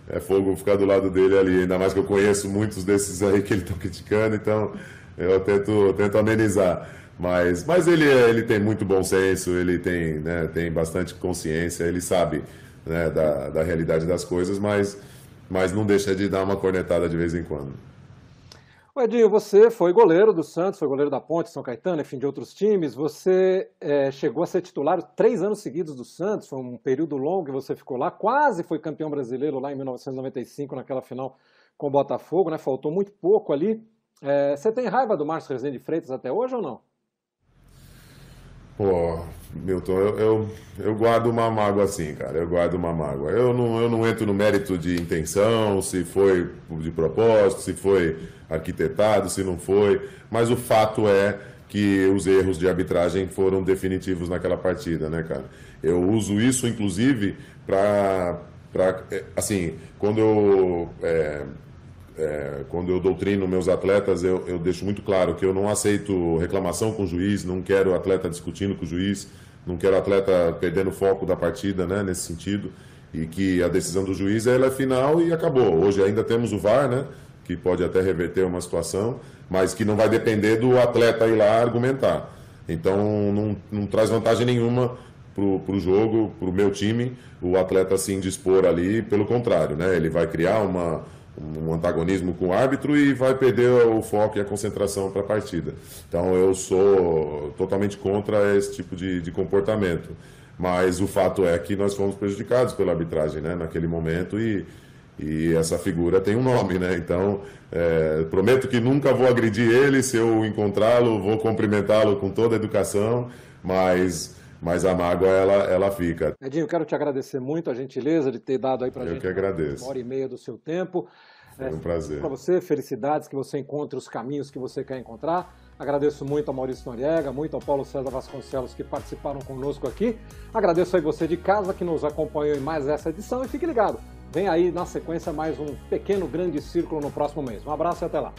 é fogo ficar do lado dele ali. Ainda mais que eu conheço muitos desses aí que ele está criticando, então eu tento, tento amenizar. Mas, mas ele, ele tem muito bom senso, ele tem, né, tem bastante consciência, ele sabe né, da, da realidade das coisas, mas, mas não deixa de dar uma cornetada de vez em quando. O Edinho, você foi goleiro do Santos, foi goleiro da Ponte, São Caetano, enfim, de outros times. Você é, chegou a ser titular três anos seguidos do Santos, foi um período longo que você ficou lá. Quase foi campeão brasileiro lá em 1995, naquela final com o Botafogo, né? Faltou muito pouco ali. É, você tem raiva do Márcio Rezende Freitas até hoje ou não? Pô, Milton, eu, eu, eu, guardo uma mágoa assim, cara. Eu guardo uma mágoa. Eu não, eu não entro no mérito de intenção, se foi de propósito, se foi arquitetado, se não foi. Mas o fato é que os erros de arbitragem foram definitivos naquela partida, né, cara? Eu uso isso, inclusive, para. É, assim, quando eu. É, é, quando eu doutrino meus atletas, eu, eu deixo muito claro que eu não aceito reclamação com o juiz, não quero atleta discutindo com o juiz, não quero atleta perdendo o foco da partida, né, nesse sentido, e que a decisão do juiz ela é final e acabou. Hoje ainda temos o VAR, né, que pode até reverter uma situação, mas que não vai depender do atleta ir lá argumentar. Então não, não traz vantagem nenhuma para o jogo, para o meu time, o atleta se indispor ali, pelo contrário, né, ele vai criar uma um antagonismo com o árbitro e vai perder o foco e a concentração para a partida. Então eu sou totalmente contra esse tipo de, de, comportamento. Mas o fato é que nós fomos prejudicados pela arbitragem né, naquele momento e, e essa figura tem um nome, né? Então é, prometo que nunca vou agredir ele, se eu encontrá-lo, vou cumprimentá-lo com toda a educação, mas mas a mágoa ela, ela fica. Edinho, quero te agradecer muito a gentileza de ter dado aí para gente que agradeço. uma hora e meia do seu tempo. Foi um prazer. Para você, felicidades, que você encontre os caminhos que você quer encontrar. Agradeço muito ao Maurício Noriega, muito ao Paulo César Vasconcelos que participaram conosco aqui. Agradeço aí você de casa que nos acompanhou em mais essa edição e fique ligado. Vem aí na sequência mais um pequeno grande círculo no próximo mês. Um abraço e até lá.